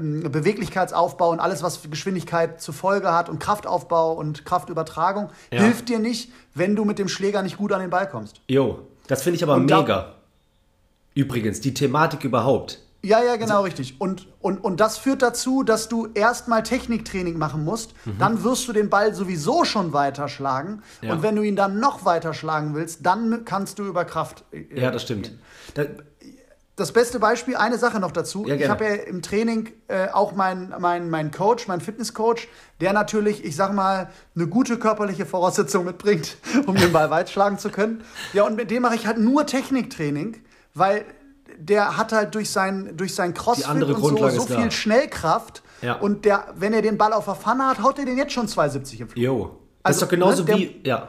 Beweglichkeitsaufbau und alles, was Geschwindigkeit zur Folge hat und Kraftaufbau und Kraftübertragung, ja. hilft dir nicht, wenn du mit dem Schläger nicht gut an den Ball kommst. Jo, das finde ich aber und mega. Übrigens, die Thematik überhaupt. Ja, ja, genau, richtig. Und, und, und das führt dazu, dass du erstmal Techniktraining machen musst. Mhm. Dann wirst du den Ball sowieso schon weiterschlagen. Ja. Und wenn du ihn dann noch weiter schlagen willst, dann kannst du über Kraft. Äh, ja, das stimmt. Da, das beste Beispiel, eine Sache noch dazu. Ja, ich habe ja im Training äh, auch meinen mein, mein Coach, meinen Fitnesscoach, der natürlich, ich sag mal, eine gute körperliche Voraussetzung mitbringt, um den Ball weit schlagen zu können. Ja, und mit dem mache ich halt nur Techniktraining, weil der hat halt durch sein, durch sein Crossfit und so, so viel Schnellkraft. Ja. Und der, wenn er den Ball auf der Pfanne hat, haut er den jetzt schon 2,70 im Flug. Jo. Das also, ist doch genauso ne, wie, ja,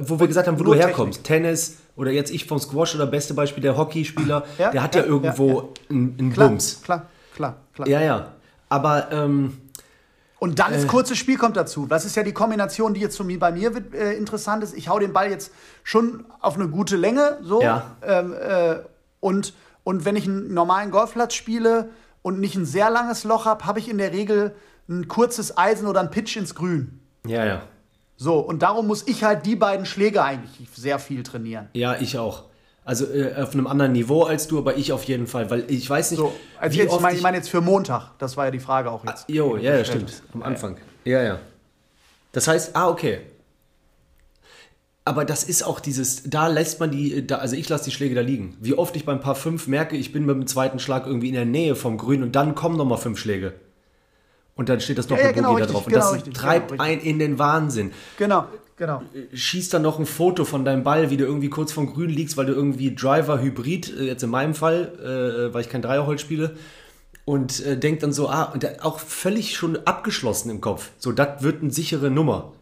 wo wir gesagt haben, wo du herkommst. Technik. Tennis oder jetzt ich vom Squash oder beste Beispiel der Hockeyspieler, ja, der hat ja, ja irgendwo ja, einen, klar, Bums. Klar, klar, klar. Ja, ja. Aber ähm, und dann das äh, kurze Spiel kommt dazu. Das ist ja die Kombination, die jetzt bei mir äh, interessant ist. Ich hau den Ball jetzt schon auf eine gute Länge, so. Ja. Ähm, äh, und und wenn ich einen normalen Golfplatz spiele und nicht ein sehr langes Loch habe, habe ich in der Regel ein kurzes Eisen oder ein Pitch ins Grün. Ja, ja. So, und darum muss ich halt die beiden Schläge eigentlich sehr viel trainieren. Ja, ich auch. Also äh, auf einem anderen Niveau als du, aber ich auf jeden Fall, weil ich weiß nicht. So, also jetzt, ich meine ich mein jetzt für Montag, das war ja die Frage auch jetzt. Ah, jo, ja, ja, stimmt. Am Anfang. Ja, ja. Das heißt, ah, okay aber das ist auch dieses, da lässt man die, da, also ich lasse die Schläge da liegen. Wie oft ich beim Paar 5 merke, ich bin mit dem zweiten Schlag irgendwie in der Nähe vom Grün und dann kommen nochmal fünf Schläge. Und dann steht das Doppelbogie ja, ja, genau, da drauf. und genau, das richtig, treibt genau, einen in den Wahnsinn. Genau, genau. Schießt dann noch ein Foto von deinem Ball, wie du irgendwie kurz vom Grün liegst, weil du irgendwie Driver Hybrid, äh, jetzt in meinem Fall, äh, weil ich kein Dreierholz spiele, und äh, denkt dann so, ah, und auch völlig schon abgeschlossen im Kopf. So, das wird eine sichere Nummer.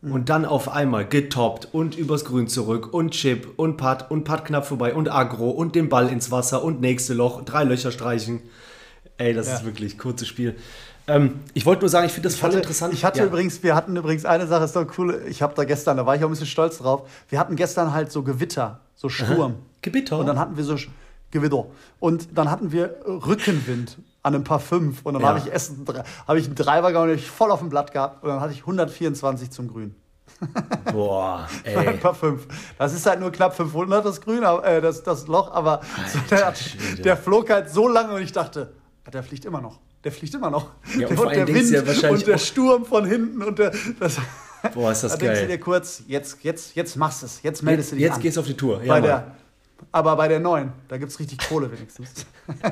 Mhm. Und dann auf einmal getoppt und übers Grün zurück und Chip und Putt und Putt knapp vorbei und Agro und den Ball ins Wasser und nächste Loch, drei Löcher streichen. Ey, das ja. ist wirklich kurzes Spiel. Ähm, ich wollte nur sagen, ich finde das voll hatte, interessant. Ich hatte ja. übrigens, wir hatten übrigens eine Sache, ist doch cool. Ich habe da gestern, da war ich auch ein bisschen stolz drauf. Wir hatten gestern halt so Gewitter, so Sturm. Aha. Gewitter. Und dann hatten wir so Gewitter. Und dann hatten wir Rückenwind an einem Paar 5. Und dann ja. habe ich, Essen, hab ich einen Driver gehabt und ich voll auf dem Blatt gehabt. Und dann hatte ich 124 zum Grün. Boah, ey. Ein paar 5. Das ist halt nur knapp 500, das Grün, äh, das, das Loch, aber so der, der, flog halt so lange und ich dachte, der fliegt immer noch. Der fliegt immer noch. Ja, und, und der Wind ja und der Sturm von hinten und der. Das, Boah, ist das da geil. denkst du dir kurz, jetzt, jetzt, jetzt machst du es, jetzt meldest jetzt, du dich. Jetzt an. gehst du auf die Tour. Ja, bei der, aber bei der neuen, da gibt es richtig Kohle wenigstens.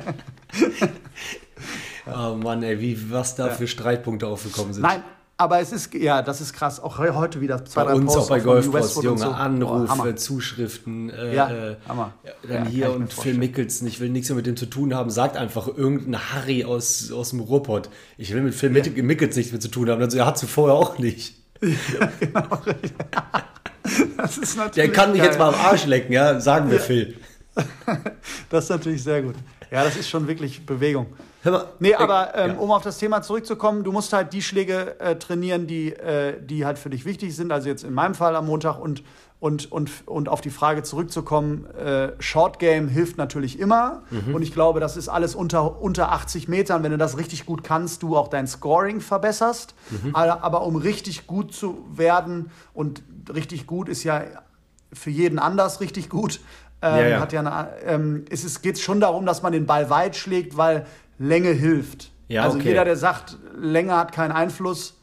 oh Mann, ey, wie, was da ja. für Streitpunkte aufgekommen sind. Nein, aber es ist, ja, das ist krass. Auch heute wieder zwei, bei drei uns Posts auch bei Golfpost, Junge, so. Anrufe, Boah, Zuschriften. Äh, ja, äh, Hammer. Dann ja, hier und Phil Mickelson, ich will nichts mehr mit dem zu tun haben, sagt einfach irgendein Harry aus, aus dem Ruhrpott. Ich will mit Phil ja. Mickelson nichts mehr zu tun haben. Also, er hat sie vorher auch nicht. Ja, genau. das ist natürlich Der kann mich geil. jetzt mal am Arsch lecken, ja, sagen wir Phil. das ist natürlich sehr gut. Ja, das ist schon wirklich Bewegung. Mal, nee, aber ähm, ja. um auf das Thema zurückzukommen, du musst halt die Schläge äh, trainieren, die, äh, die halt für dich wichtig sind. Also jetzt in meinem Fall am Montag und, und, und, und auf die Frage zurückzukommen, äh, Short Game hilft natürlich immer. Mhm. Und ich glaube, das ist alles unter, unter 80 Metern. Wenn du das richtig gut kannst, du auch dein Scoring verbesserst. Mhm. Aber, aber um richtig gut zu werden, und richtig gut ist ja für jeden anders richtig gut, ähm, ja, ja. Hat ja eine, ähm, es geht schon darum, dass man den Ball weit schlägt, weil Länge hilft. Ja, also okay. jeder, der sagt, Länge hat keinen Einfluss,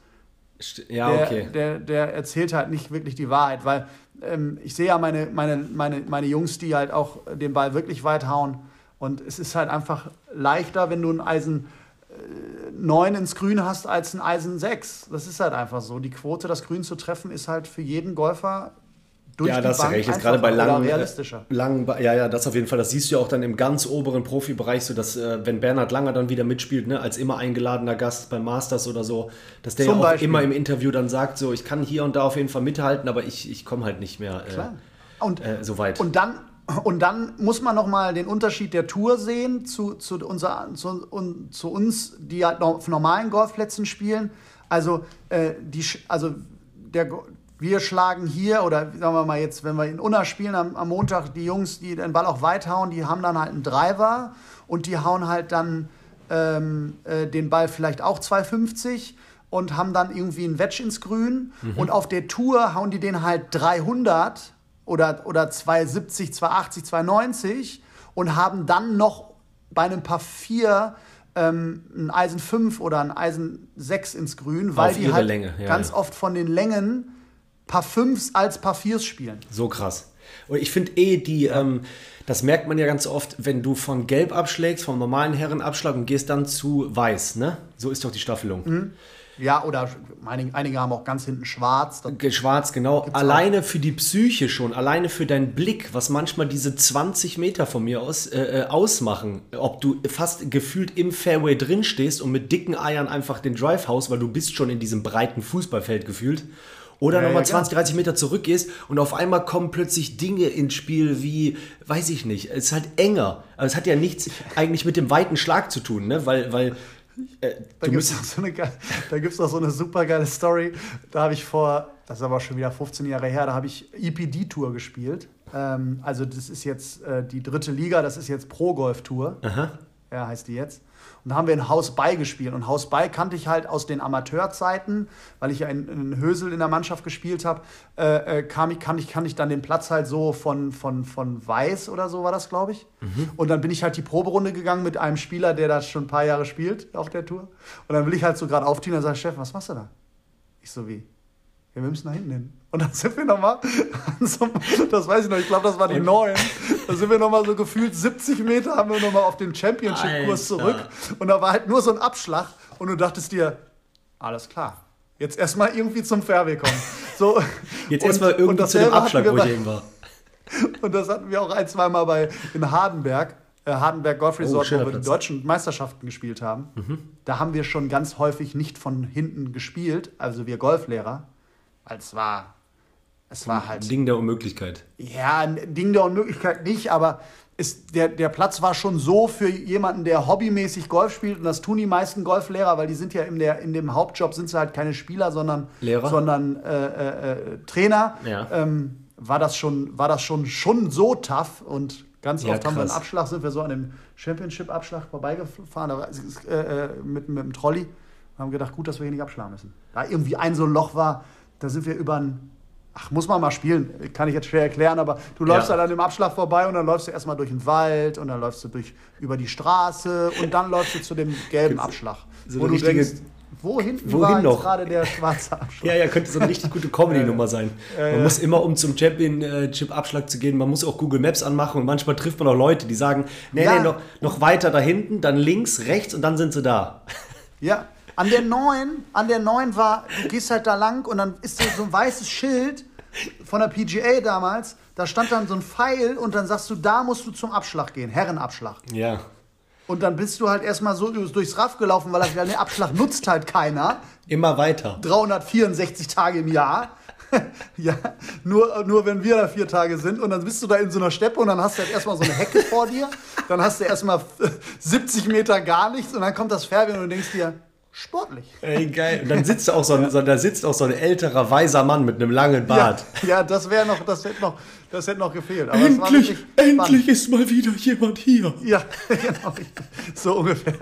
ja, der, okay. der, der erzählt halt nicht wirklich die Wahrheit, weil ähm, ich sehe ja meine, meine, meine, meine Jungs, die halt auch den Ball wirklich weit hauen. Und es ist halt einfach leichter, wenn du ein Eisen äh, 9 ins Grün hast, als ein Eisen 6. Das ist halt einfach so. Die Quote, das Grün zu treffen, ist halt für jeden Golfer durch ja, das recht. Jetzt gerade bei langen, realistischer. langen, ja, ja, das auf jeden Fall. Das siehst du ja auch dann im ganz oberen Profibereich, so dass äh, wenn Bernhard Langer dann wieder mitspielt, ne, als immer eingeladener Gast beim Masters oder so, dass der ja auch Beispiel. immer im Interview dann sagt, so, ich kann hier und da auf jeden Fall mithalten, aber ich, ich komme halt nicht mehr äh, und, äh, so weit. Und dann und dann muss man noch mal den Unterschied der Tour sehen zu, zu, unser, zu, un, zu uns, die halt auf normalen Golfplätzen spielen. Also, äh, die, also der, wir schlagen hier, oder sagen wir mal jetzt, wenn wir in Unna spielen am, am Montag, die Jungs, die den Ball auch weit hauen, die haben dann halt einen Driver und die hauen halt dann ähm, äh, den Ball vielleicht auch 250 und haben dann irgendwie ein Wedge ins Grün. Mhm. Und auf der Tour hauen die den halt 300 oder, oder 270, 280, 290 und haben dann noch bei einem Paar 4 ähm, ein Eisen 5 oder ein Eisen 6 ins Grün, weil die halt Länge. Ja, ganz ja. oft von den Längen Paar 5 als Paar 4 spielen. So krass. Und ich finde eh, die, ähm, das merkt man ja ganz oft, wenn du von Gelb abschlägst, vom normalen Herrenabschlag und gehst dann zu Weiß, ne? So ist doch die Staffelung. Mhm. Ja, oder einige, einige, haben auch ganz hinten schwarz. schwarz, genau. Alleine auch. für die Psyche schon, alleine für deinen Blick, was manchmal diese 20 Meter von mir aus äh, äh, ausmachen. Ob du fast gefühlt im Fairway drin stehst und mit dicken Eiern einfach den Drive haust, weil du bist schon in diesem breiten Fußballfeld gefühlt. Oder ja, nochmal ja, 20, 30 Meter zurückgehst und auf einmal kommen plötzlich Dinge ins Spiel wie, weiß ich nicht, es ist halt enger. Aber es hat ja nichts eigentlich mit dem weiten Schlag zu tun, ne? weil, weil äh, da gibt es so auch so eine super geile Story. Da habe ich vor, das ist aber schon wieder 15 Jahre her, da habe ich EPD-Tour gespielt. Ähm, also das ist jetzt äh, die dritte Liga, das ist jetzt Pro-Golf-Tour. Ja, heißt die jetzt. Und da haben wir in Haus bei gespielt. Und Haus bei kannte ich halt aus den Amateurzeiten, weil ich ja in, in Hösel in der Mannschaft gespielt habe, äh, äh, kam ich, kann, ich, kann ich dann den Platz halt so von, von, von Weiß oder so war das, glaube ich. Mhm. Und dann bin ich halt die Proberunde gegangen mit einem Spieler, der das schon ein paar Jahre spielt auf der Tour. Und dann will ich halt so gerade aufziehen und sage, Chef, was machst du da? Ich so wie, ja, wir müssen nach hinten hin. Und dann sind wir nochmal, das weiß ich noch, ich glaube, das war die neun. Da sind wir nochmal so gefühlt 70 Meter, haben wir nochmal auf den Championship-Kurs zurück. Und da war halt nur so ein Abschlag. Und du dachtest dir, alles klar, jetzt erstmal irgendwie zum Fairway kommen. So, jetzt erstmal irgendwie zu dem Abschlag, wo ich eben war. Und das hatten wir auch ein, zweimal bei, in Hardenberg. Äh, Hardenberg Golf Resort, oh, wo wir die deutschen Meisterschaften gespielt haben. Mhm. Da haben wir schon ganz häufig nicht von hinten gespielt, also wir Golflehrer, es war, es war halt. Ein Ding der Unmöglichkeit. Ja, ein Ding der Unmöglichkeit nicht, aber ist, der, der Platz war schon so für jemanden, der hobbymäßig Golf spielt, und das tun die meisten Golflehrer, weil die sind ja in, der, in dem Hauptjob sind sie halt keine Spieler, sondern, Lehrer? sondern äh, äh, äh, Trainer. Ja. Ähm, war das schon, war das schon, schon so tough und ganz oft ja, haben wir einen Abschlag, sind wir so an dem Championship-Abschlag vorbeigefahren, äh, äh, mit, mit dem Trolley. Haben gedacht, gut, dass wir hier nicht abschlagen müssen. Da irgendwie ein so ein Loch war, da sind wir über ein, ach, muss man mal spielen, kann ich jetzt schwer erklären, aber du läufst ja. dann an dem Abschlag vorbei und dann läufst du erstmal durch den Wald und dann läufst du durch, über die Straße und dann läufst du zu dem gelben Abschlag. So wo du denkst, wo hinten Wohin war noch? gerade der schwarze Abschlag? ja, ja, könnte so eine richtig gute Comedy-Nummer sein. Man muss immer, um zum Championship-Abschlag zu gehen, man muss auch Google Maps anmachen und manchmal trifft man auch Leute, die sagen, nee, ja. nee, noch, noch weiter da hinten, dann links, rechts und dann sind sie da. Ja, an der 9, an der 9 war, du gehst halt da lang und dann ist so ein weißes Schild von der PGA damals, da stand dann so ein Pfeil und dann sagst du, da musst du zum Abschlag gehen, Herrenabschlag. Ja. Und dann bist du halt erstmal so durchs Raff gelaufen, weil den Abschlag nutzt halt keiner. Immer weiter. 364 Tage im Jahr. ja, nur, nur wenn wir da vier Tage sind und dann bist du da in so einer Steppe und dann hast du halt erstmal so eine Hecke vor dir, dann hast du erstmal 70 Meter gar nichts und dann kommt das Fairway und du denkst dir, sportlich. Ey, geil. Und dann sitzt auch so ein, so, da sitzt auch so ein älterer, weiser Mann mit einem langen Bart. Ja, ja das wäre noch, das hätte noch, das hätte noch gefehlt. Aber endlich, endlich ist mal wieder jemand hier. Ja, genau. So ungefähr.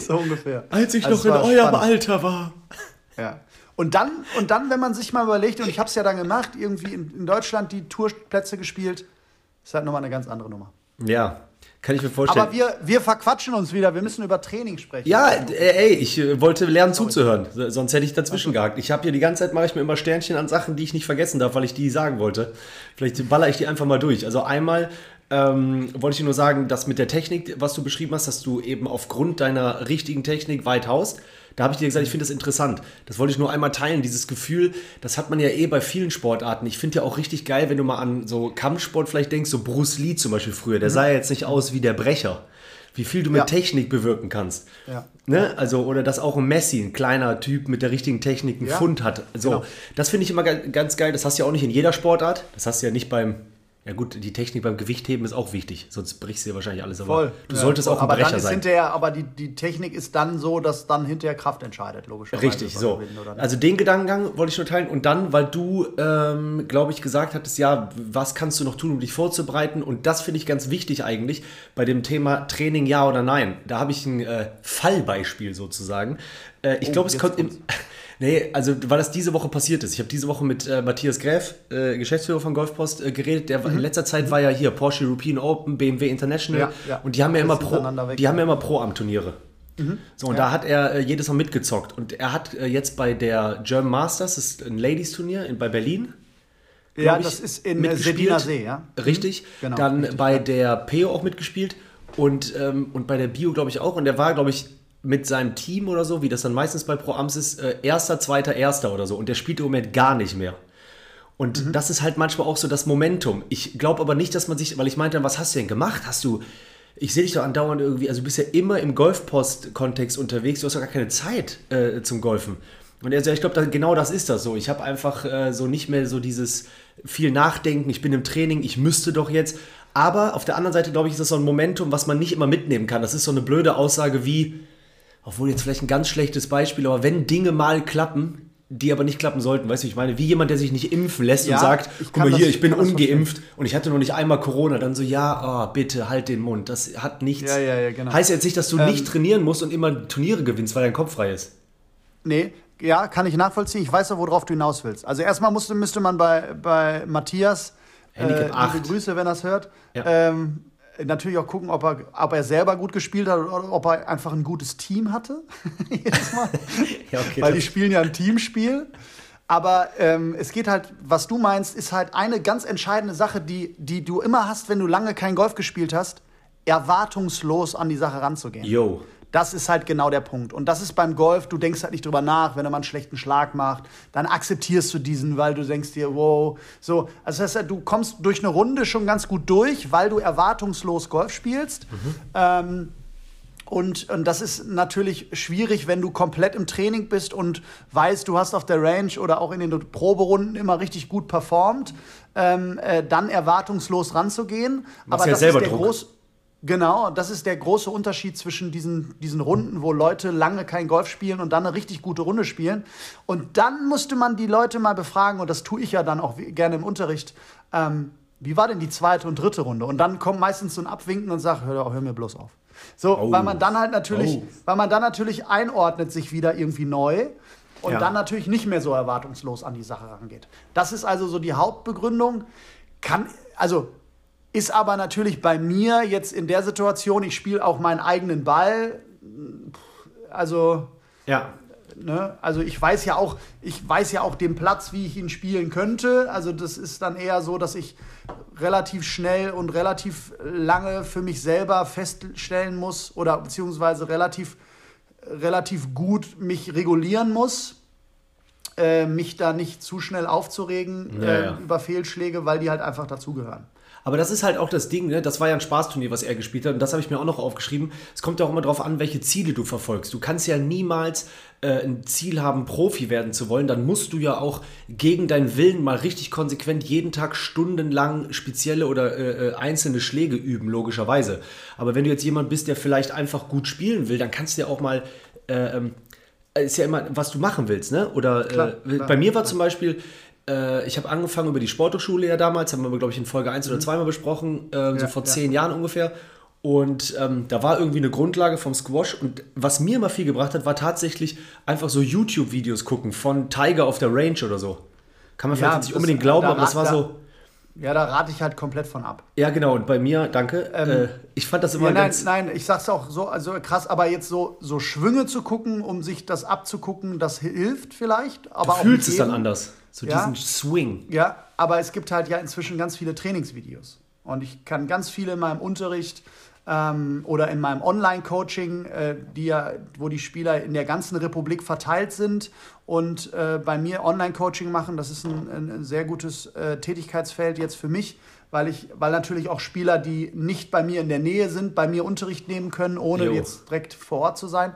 So ungefähr. Als ich also noch in eurem spannend. Alter war. Ja. Und dann, und dann, wenn man sich mal überlegt, und ich habe es ja dann gemacht, irgendwie in, in Deutschland die Tourplätze gespielt, ist halt nochmal eine ganz andere Nummer. Ja, kann ich mir vorstellen. Aber wir, wir verquatschen uns wieder. Wir müssen über Training sprechen. Ja, äh, ey, ich äh, wollte lernen zuzuhören. Sonst hätte ich dazwischen gehakt. Ich habe hier die ganze Zeit mache ich mir immer Sternchen an Sachen, die ich nicht vergessen darf, weil ich die sagen wollte. Vielleicht baller ich die einfach mal durch. Also einmal ähm, wollte ich nur sagen, dass mit der Technik, was du beschrieben hast, dass du eben aufgrund deiner richtigen Technik weit haust. Da habe ich dir gesagt, ich finde das interessant. Das wollte ich nur einmal teilen, dieses Gefühl, das hat man ja eh bei vielen Sportarten. Ich finde ja auch richtig geil, wenn du mal an so Kampfsport vielleicht denkst, so Bruce Lee zum Beispiel früher, der mhm. sah ja jetzt nicht aus wie der Brecher. Wie viel du mit ja. Technik bewirken kannst. Ja. Ne? Also, oder dass auch ein Messi, ein kleiner Typ mit der richtigen Technik, einen ja. Fund hat. So, genau. das finde ich immer ganz geil. Das hast du ja auch nicht in jeder Sportart. Das hast du ja nicht beim Ja gut, die Technik beim Gewichtheben ist auch wichtig, sonst brichst du ja wahrscheinlich alles. Aber voll. du solltest ja, auch ein aber Brecher sein. Hinterher, aber die, die Technik ist dann so, dass dann hinterher Kraft entscheidet, logischerweise. Richtig, so. Also den Gedankengang wollte ich nur teilen. Und dann, weil du, ähm, glaube ich, gesagt hattest, ja, was kannst du noch tun, um dich vorzubereiten? Und das finde ich ganz wichtig eigentlich bei dem Thema Training ja oder nein. Da habe ich ein äh, Fallbeispiel sozusagen. Äh, ich oh, glaube, es kommt im... Nee, also weil das diese Woche passiert ist. Ich habe diese Woche mit äh, Matthias Gräf, äh, Geschäftsführer von Golfpost, äh, geredet. Der mhm. in letzter Zeit war ja hier Porsche European Open, BMW International ja, ja. und die haben ja immer Pro, die haben ja immer Pro am Turniere. Mhm. So, und ja. da hat er äh, jedes Mal mitgezockt. Und er hat äh, jetzt bei der German Masters, das ist ein Ladies-Turnier bei Berlin. Ja, ich, das ist in Sedina See, ja. Richtig. Mhm. Genau, Dann richtig, bei der PO auch mitgespielt und, ähm, und bei der Bio, glaube ich, auch. Und der war, glaube ich, mit seinem Team oder so, wie das dann meistens bei Pro Ams ist, äh, erster, zweiter, erster oder so. Und der spielt im Moment gar nicht mehr. Und mhm. das ist halt manchmal auch so das Momentum. Ich glaube aber nicht, dass man sich, weil ich meinte, was hast du denn gemacht? Hast du, ich sehe dich doch andauernd irgendwie, also du bist ja immer im Golfpost-Kontext unterwegs, du hast doch gar keine Zeit äh, zum Golfen. Und er sagt, ich glaube, genau das ist das so. Ich habe einfach äh, so nicht mehr so dieses viel Nachdenken, ich bin im Training, ich müsste doch jetzt. Aber auf der anderen Seite, glaube ich, ist das so ein Momentum, was man nicht immer mitnehmen kann. Das ist so eine blöde Aussage wie, obwohl jetzt vielleicht ein ganz schlechtes Beispiel, aber wenn Dinge mal klappen, die aber nicht klappen sollten, weißt du, ich meine, wie jemand, der sich nicht impfen lässt ja, und sagt, guck mal hier, das, ich bin ungeimpft und ich hatte noch nicht einmal Corona, dann so, ja, oh, bitte, halt den Mund, das hat nichts. Ja, ja, genau. Heißt jetzt nicht, dass du ähm, nicht trainieren musst und immer Turniere gewinnst, weil dein Kopf frei ist. Nee, ja, kann ich nachvollziehen. Ich weiß ja, worauf du hinaus willst. Also erstmal musste, müsste man bei, bei Matthias, Handicap äh, 8. Grüße, wenn er es hört, ähm, natürlich auch gucken, ob er, ob er selber gut gespielt hat oder ob er einfach ein gutes Team hatte. Jedes Mal. ja, okay, Weil die spielen ja ein Teamspiel. Aber ähm, es geht halt, was du meinst, ist halt eine ganz entscheidende Sache, die, die du immer hast, wenn du lange kein Golf gespielt hast, erwartungslos an die Sache ranzugehen. Yo. Das ist halt genau der Punkt. Und das ist beim Golf, du denkst halt nicht drüber nach, wenn er mal einen schlechten Schlag macht, dann akzeptierst du diesen, weil du denkst dir, wow, so. Also das heißt, du kommst durch eine Runde schon ganz gut durch, weil du erwartungslos Golf spielst. Mhm. Ähm, und, und, das ist natürlich schwierig, wenn du komplett im Training bist und weißt, du hast auf der Range oder auch in den Proberunden immer richtig gut performt, ähm, äh, dann erwartungslos ranzugehen. Aber ja das selber ist der große Genau, das ist der große Unterschied zwischen diesen, diesen Runden, wo Leute lange kein Golf spielen und dann eine richtig gute Runde spielen. Und dann musste man die Leute mal befragen, und das tue ich ja dann auch gerne im Unterricht, ähm, wie war denn die zweite und dritte Runde? Und dann kommt meistens so ein Abwinken und sagt, hör, hör mir bloß auf. So, oh. weil man dann halt natürlich, oh. weil man dann natürlich einordnet sich wieder irgendwie neu und ja. dann natürlich nicht mehr so erwartungslos an die Sache rangeht. Das ist also so die Hauptbegründung. Kann, also ist aber natürlich bei mir jetzt in der Situation, ich spiele auch meinen eigenen Ball. Also. Ja. Ne? Also ich weiß ja auch, ich weiß ja auch den Platz, wie ich ihn spielen könnte. Also das ist dann eher so, dass ich relativ schnell und relativ lange für mich selber feststellen muss oder beziehungsweise relativ, relativ gut mich regulieren muss, äh, mich da nicht zu schnell aufzuregen ja, äh, ja. über Fehlschläge, weil die halt einfach dazugehören. Aber das ist halt auch das Ding, ne? das war ja ein Spaßturnier, was er gespielt hat. Und das habe ich mir auch noch aufgeschrieben. Es kommt ja auch immer darauf an, welche Ziele du verfolgst. Du kannst ja niemals äh, ein Ziel haben, Profi werden zu wollen. Dann musst du ja auch gegen deinen Willen mal richtig konsequent jeden Tag stundenlang spezielle oder äh, äh einzelne Schläge üben, logischerweise. Aber wenn du jetzt jemand bist, der vielleicht einfach gut spielen will, dann kannst du ja auch mal. Äh, ähm, ist ja immer, was du machen willst, ne? Oder klar, äh, klar, bei mir war klar. zum Beispiel, äh, ich habe angefangen über die Sporthochschule ja damals, haben wir, glaube ich, in Folge 1 mhm. oder 2 mal besprochen, äh, ja, so vor ja. zehn Jahren ungefähr. Und ähm, da war irgendwie eine Grundlage vom Squash. Und was mir immer viel gebracht hat, war tatsächlich einfach so YouTube-Videos gucken von Tiger auf der Range oder so. Kann man vielleicht ja, nicht unbedingt glauben, aber das war so. Ja, da rate ich halt komplett von ab. Ja, genau. Und bei mir, danke. Ähm, äh, ich fand das immer ja, nein, ganz. Nein, ich sag's auch so, also krass, aber jetzt so, so Schwünge zu gucken, um sich das abzugucken, das hilft vielleicht. Aber du fühlst es dann anders. So ja, diesen Swing. Ja, aber es gibt halt ja inzwischen ganz viele Trainingsvideos. Und ich kann ganz viele in meinem Unterricht ähm, oder in meinem Online-Coaching, äh, die ja, wo die Spieler in der ganzen Republik verteilt sind und äh, bei mir Online-Coaching machen. Das ist ein, ein sehr gutes äh, Tätigkeitsfeld jetzt für mich, weil ich, weil natürlich auch Spieler, die nicht bei mir in der Nähe sind, bei mir Unterricht nehmen können, ohne jo. jetzt direkt vor Ort zu sein.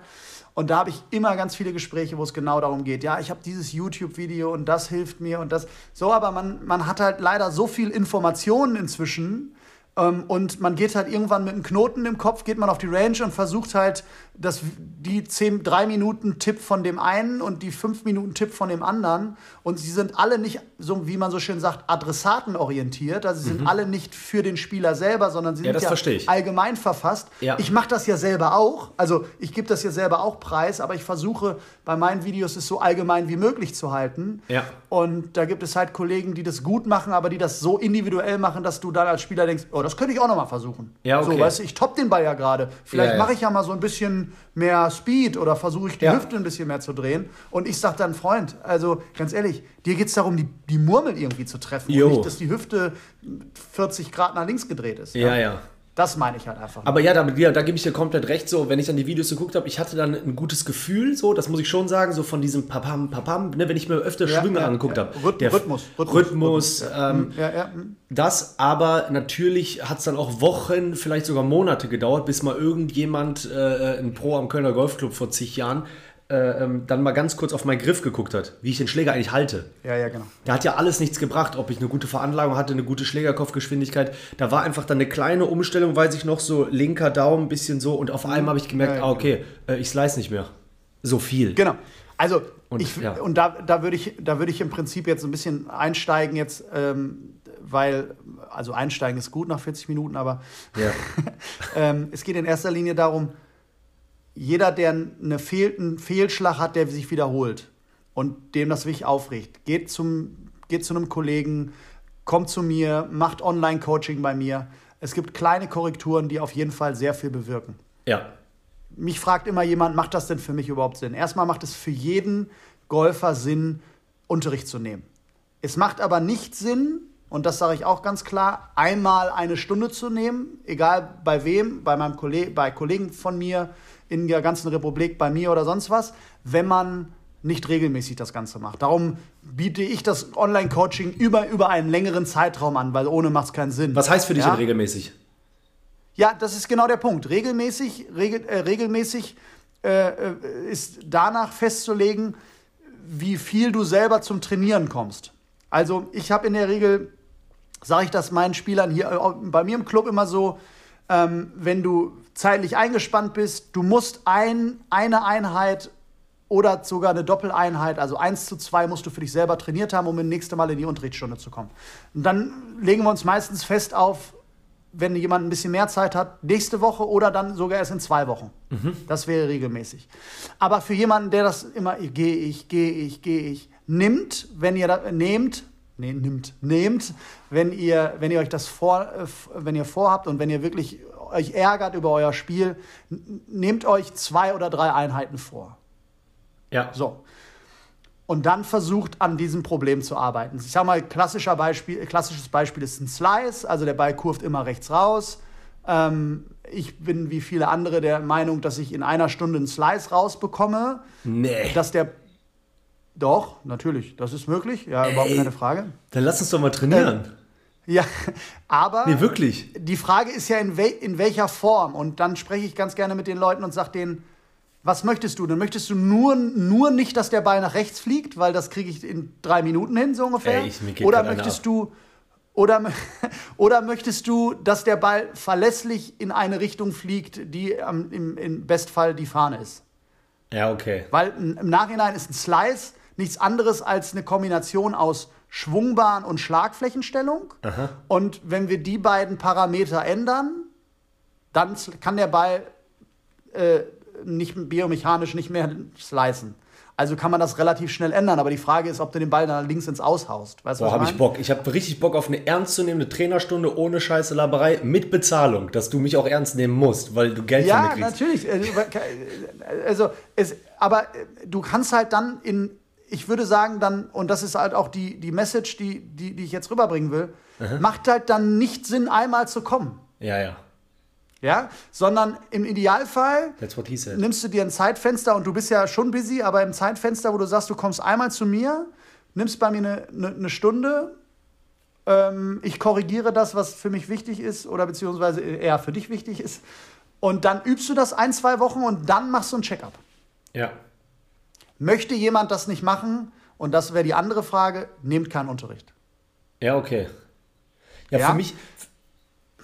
Und da habe ich immer ganz viele Gespräche, wo es genau darum geht. Ja, ich habe dieses YouTube-Video und das hilft mir und das. So, aber man, man hat halt leider so viel Informationen inzwischen, und man geht halt irgendwann mit einem Knoten im Kopf, geht man auf die Range und versucht halt, das, die 10, 3 Minuten Tipp von dem einen und die 5 Minuten Tipp von dem anderen. Und sie sind alle nicht, so wie man so schön sagt, adressatenorientiert. Also sie sind mhm. alle nicht für den Spieler selber, sondern sie ja, sind ja allgemein verfasst. Ja. Ich mache das ja selber auch. Also ich gebe das ja selber auch preis, aber ich versuche bei meinen Videos es so allgemein wie möglich zu halten. Ja. Und da gibt es halt Kollegen, die das gut machen, aber die das so individuell machen, dass du dann als Spieler denkst, oh, das könnte ich auch noch mal versuchen. Ja, okay. So, weißt du, ich top den Ball ja gerade. Vielleicht ja, ja. mache ich ja mal so ein bisschen mehr Speed oder versuche ich die ja. Hüfte ein bisschen mehr zu drehen. Und ich sage dann, Freund, also ganz ehrlich, dir geht es darum, die, die Murmel irgendwie zu treffen. Jo. Und nicht, dass die Hüfte 40 Grad nach links gedreht ist. Ja, ja. Das meine ich halt einfach. Aber ja, da, ja, da gebe ich dir komplett recht. So, wenn ich dann die Videos geguckt habe, ich hatte dann ein gutes Gefühl, so, das muss ich schon sagen, so von diesem Papam, Papam, ne, wenn ich mir öfter ja, Schwünge ja, angeguckt ja. habe. Rhythmus, Rhythmus, Rhythmus. Rhythmus ähm, hm. Das, aber natürlich hat es dann auch Wochen, vielleicht sogar Monate gedauert, bis mal irgendjemand, äh, ein Pro am Kölner Golfclub vor zig Jahren, äh, ähm, dann mal ganz kurz auf meinen Griff geguckt hat, wie ich den Schläger eigentlich halte. Ja, ja, genau. Da hat ja alles nichts gebracht, ob ich eine gute Veranlagung hatte, eine gute Schlägerkopfgeschwindigkeit. Da war einfach dann eine kleine Umstellung, weiß ich noch, so linker Daumen, ein bisschen so. Und auf einmal habe ich gemerkt, ja, ja, ah, okay, genau. äh, ich slice nicht mehr. So viel. Genau. Also, und, ich, ja. und da, da würde ich, würd ich im Prinzip jetzt ein bisschen einsteigen, jetzt, ähm, weil, also einsteigen ist gut nach 40 Minuten, aber ja. ähm, es geht in erster Linie darum, jeder, der eine Fehl, einen Fehlschlag hat, der sich wiederholt und dem das wirklich aufregt, geht, zum, geht zu einem Kollegen, kommt zu mir, macht Online-Coaching bei mir. Es gibt kleine Korrekturen, die auf jeden Fall sehr viel bewirken. Ja. Mich fragt immer jemand, macht das denn für mich überhaupt Sinn? Erstmal macht es für jeden Golfer Sinn, Unterricht zu nehmen. Es macht aber nicht Sinn, und das sage ich auch ganz klar, einmal eine Stunde zu nehmen, egal bei wem, bei meinem Kolleg bei Kollegen von mir, in der ganzen Republik bei mir oder sonst was, wenn man nicht regelmäßig das Ganze macht. Darum biete ich das Online-Coaching über, über einen längeren Zeitraum an, weil ohne macht es keinen Sinn. Was heißt für dich ja? denn regelmäßig? Ja, das ist genau der Punkt. Regelmäßig, regel, äh, regelmäßig äh, äh ist danach festzulegen, wie viel du selber zum Trainieren kommst. Also ich habe in der Regel, sage ich das meinen Spielern hier äh, bei mir im Club immer so, ähm, wenn du zeitlich eingespannt bist, du musst ein, eine Einheit oder sogar eine Doppeleinheit, also 1 zu 2 musst du für dich selber trainiert haben, um das nächste Mal in die Unterrichtsstunde zu kommen. Und dann legen wir uns meistens fest auf, wenn jemand ein bisschen mehr Zeit hat, nächste Woche oder dann sogar erst in zwei Wochen. Mhm. Das wäre regelmäßig. Aber für jemanden, der das immer, gehe ich, gehe ich, gehe ich, nimmt, wenn ihr da, nehmt, nee, nimmt, nehmt, wenn ihr, wenn ihr euch das vor, wenn ihr vorhabt und wenn ihr wirklich euch ärgert über euer Spiel, nehmt euch zwei oder drei Einheiten vor. Ja. So. Und dann versucht an diesem Problem zu arbeiten. Ich sage mal, klassischer Beispiel, klassisches Beispiel ist ein Slice, also der Ball kurft immer rechts raus. Ähm, ich bin wie viele andere der Meinung, dass ich in einer Stunde einen Slice rausbekomme. Nee. Dass der. Doch, natürlich, das ist möglich, ja, Ey, überhaupt keine Frage. Dann lass uns doch mal trainieren. Äh, ja, aber nee, wirklich. die Frage ist ja, in, wel in welcher Form. Und dann spreche ich ganz gerne mit den Leuten und sage denen, was möchtest du? Dann möchtest du nur, nur nicht, dass der Ball nach rechts fliegt, weil das kriege ich in drei Minuten hin, so ungefähr. Ey, ich, oder möchtest du oder, oder möchtest du, dass der Ball verlässlich in eine Richtung fliegt, die im, im Bestfall die Fahne ist? Ja, okay. Weil im Nachhinein ist ein Slice nichts anderes als eine Kombination aus Schwungbahn und Schlagflächenstellung. Aha. Und wenn wir die beiden Parameter ändern, dann kann der Ball äh, nicht biomechanisch nicht mehr slicen. Also kann man das relativ schnell ändern. Aber die Frage ist, ob du den Ball dann links ins Aushaust. Weißt du, Boah, habe ich Bock. Ich habe richtig Bock auf eine ernstzunehmende Trainerstunde ohne scheiße Laberei mit Bezahlung, dass du mich auch ernst nehmen musst, weil du Geld ja, von mir kriegst. Ja, natürlich. Äh, also, es, aber äh, du kannst halt dann in ich würde sagen dann, und das ist halt auch die, die Message, die, die, die ich jetzt rüberbringen will, Aha. macht halt dann nicht Sinn, einmal zu kommen. Ja, ja. Ja, sondern im Idealfall nimmst du dir ein Zeitfenster und du bist ja schon busy, aber im Zeitfenster, wo du sagst, du kommst einmal zu mir, nimmst bei mir eine, eine, eine Stunde, ähm, ich korrigiere das, was für mich wichtig ist oder beziehungsweise eher für dich wichtig ist und dann übst du das ein, zwei Wochen und dann machst du ein Checkup. Ja. Möchte jemand das nicht machen, und das wäre die andere Frage, nehmt keinen Unterricht. Ja, okay. Ja, ja? für mich,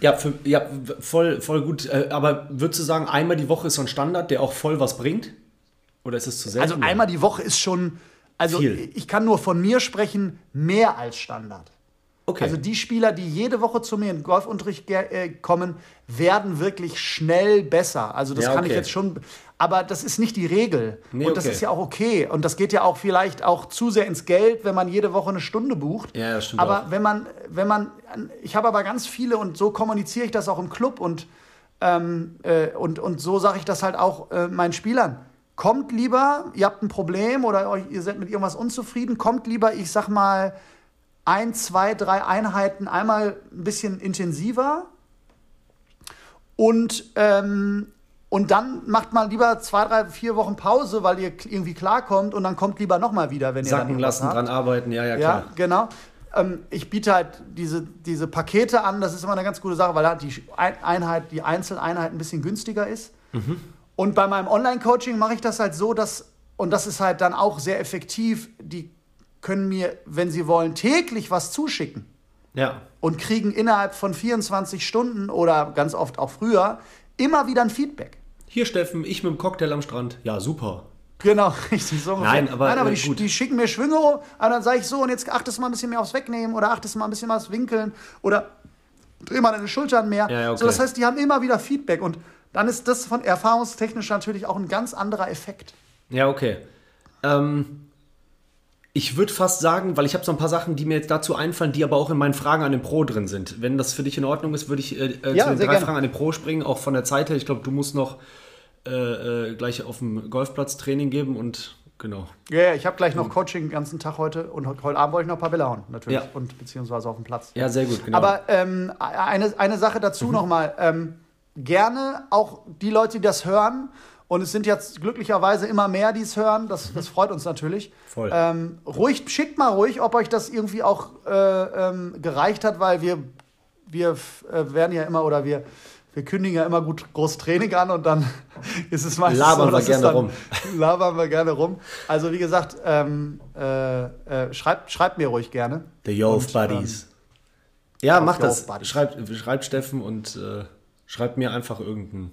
ja, für, ja voll, voll gut. Äh, aber würdest du sagen, einmal die Woche ist so ein Standard, der auch voll was bringt? Oder ist es zu selten? Also einmal die Woche ist schon, also Viel. ich kann nur von mir sprechen, mehr als Standard. Okay. Also die Spieler, die jede Woche zu mir in Golfunterricht äh, kommen, werden wirklich schnell besser. Also das ja, kann ich jetzt schon. Aber das ist nicht die Regel. Nee, und das okay. ist ja auch okay. Und das geht ja auch vielleicht auch zu sehr ins Geld, wenn man jede Woche eine Stunde bucht. Ja, das stimmt. Aber auch. wenn man, wenn man, ich habe aber ganz viele und so kommuniziere ich das auch im Club und, ähm, äh, und, und so sage ich das halt auch äh, meinen Spielern. Kommt lieber, ihr habt ein Problem oder ihr seid mit irgendwas unzufrieden, kommt lieber, ich sag mal, ein, zwei, drei Einheiten einmal ein bisschen intensiver und, ähm, und dann macht man lieber zwei, drei, vier Wochen Pause, weil ihr irgendwie klarkommt und dann kommt lieber nochmal wieder, wenn ihr Sacken lassen, habt. dran arbeiten, ja, ja, klar. Ja, genau. Ähm, ich biete halt diese, diese Pakete an, das ist immer eine ganz gute Sache, weil halt die Einheit, die Einzeleinheit ein bisschen günstiger ist. Mhm. Und bei meinem Online-Coaching mache ich das halt so, dass, und das ist halt dann auch sehr effektiv, die können mir, wenn sie wollen, täglich was zuschicken. Ja. Und kriegen innerhalb von 24 Stunden oder ganz oft auch früher immer wieder ein Feedback. Hier, Steffen, ich mit dem Cocktail am Strand. Ja, super. Genau, richtig so. Nein, aber, Nein, aber äh, die, die, schicken mir Schwünge, und dann sage ich so, und jetzt achtest du mal ein bisschen mehr aufs Wegnehmen oder achtest mal ein bisschen mehr aufs Winkeln oder dreh mal deine Schultern mehr. Ja, okay. So, das heißt, die haben immer wieder Feedback und dann ist das von erfahrungstechnisch natürlich auch ein ganz anderer Effekt. Ja, okay. Ähm, ich würde fast sagen, weil ich habe so ein paar Sachen, die mir jetzt dazu einfallen, die aber auch in meinen Fragen an den Pro drin sind. Wenn das für dich in Ordnung ist, würde ich äh, äh ja, zu den drei gerne. Fragen an den Pro springen, auch von der Zeit her. Ich glaube, du musst noch äh, äh, gleich auf dem Golfplatz Training geben und genau. Ja, ja ich habe gleich noch Coaching den ganzen Tag heute und heute Abend wollte ich noch ein paar Bälle hauen, natürlich. Ja. Und beziehungsweise auf dem Platz. Ja, sehr gut, genau. Aber ähm, eine, eine Sache dazu mhm. nochmal. Ähm, gerne auch die Leute, die das hören und es sind jetzt glücklicherweise immer mehr, die es hören. Das, das freut uns natürlich. Voll. Ähm, ruhig, schickt mal ruhig, ob euch das irgendwie auch äh, ähm, gereicht hat, weil wir, wir äh, werden ja immer oder wir, wir kündigen ja immer gut groß Training an und dann ist es meistens labern so, wir gerne dann, rum. Labern wir gerne rum. Also wie gesagt, ähm, äh, äh schreibt, schreibt mir ruhig gerne. The Yo Buddies. Ähm, ja, macht das. Schreibt, schreibt Steffen und äh, schreibt mir einfach irgendeinen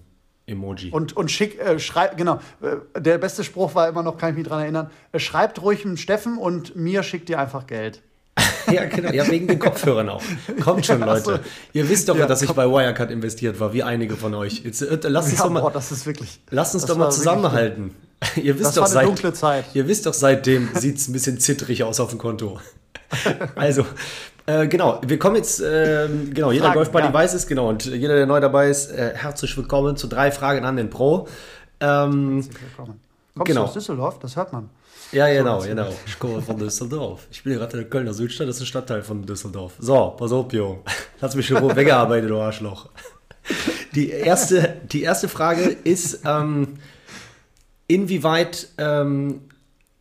Emoji. Und, und schick, äh, schreib, genau. Äh, der beste Spruch war immer noch, kann ich mich dran erinnern. Äh, schreibt ruhig einen Steffen und mir schickt ihr einfach Geld. ja, genau. Ja, wegen den Kopfhörern auch. Kommt schon, Leute. So. Ihr wisst doch, ja, dass ich bei Wirecard investiert war, wie einige von euch. Jetzt, äh, lasst uns ja, doch mal, boah, das ist wirklich, lasst uns doch mal zusammenhalten. ihr wisst das doch, war eine seit, dunkle Zeit. Ihr wisst doch, seitdem sieht es ein bisschen zittrig aus auf dem Konto. also, äh, genau, wir kommen jetzt, äh, genau, jeder Golfbuddy ja. weiß es, genau, und jeder, der neu dabei ist, äh, herzlich willkommen zu drei Fragen an den Pro. Ähm, herzlich willkommen. Kommst genau. du aus Düsseldorf? Das hört man. Ja, genau, genau. Ich komme von Düsseldorf. Ich bin gerade in der Kölner Südstadt, das ist ein Stadtteil von Düsseldorf. So, pass auf, Jo. Lass mich schon weggearbeitet, du Arschloch. Die erste, die erste Frage ist, ähm, inwieweit ähm,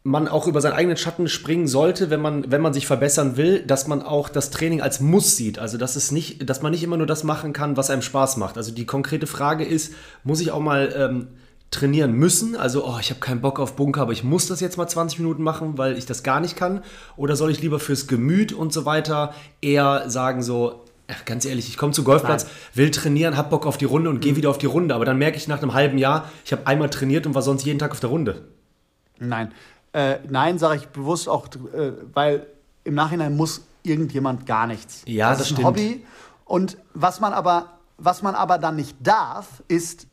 man auch über seinen eigenen Schatten springen sollte, wenn man, wenn man sich verbessern will, dass man auch das Training als Muss sieht. Also dass es nicht, dass man nicht immer nur das machen kann, was einem Spaß macht. Also die konkrete Frage ist, muss ich auch mal ähm, trainieren müssen? Also, oh, ich habe keinen Bock auf Bunker, aber ich muss das jetzt mal 20 Minuten machen, weil ich das gar nicht kann. Oder soll ich lieber fürs Gemüt und so weiter eher sagen so, Ach, ganz ehrlich, ich komme zu Golfplatz, Nein. will trainieren, hab Bock auf die Runde und mhm. gehe wieder auf die Runde. Aber dann merke ich nach einem halben Jahr, ich habe einmal trainiert und war sonst jeden Tag auf der Runde. Nein, äh, nein, sage ich bewusst auch, äh, weil im Nachhinein muss irgendjemand gar nichts. Ja, das, das ist ein stimmt. Hobby. Und was man aber, was man aber dann nicht darf, ist,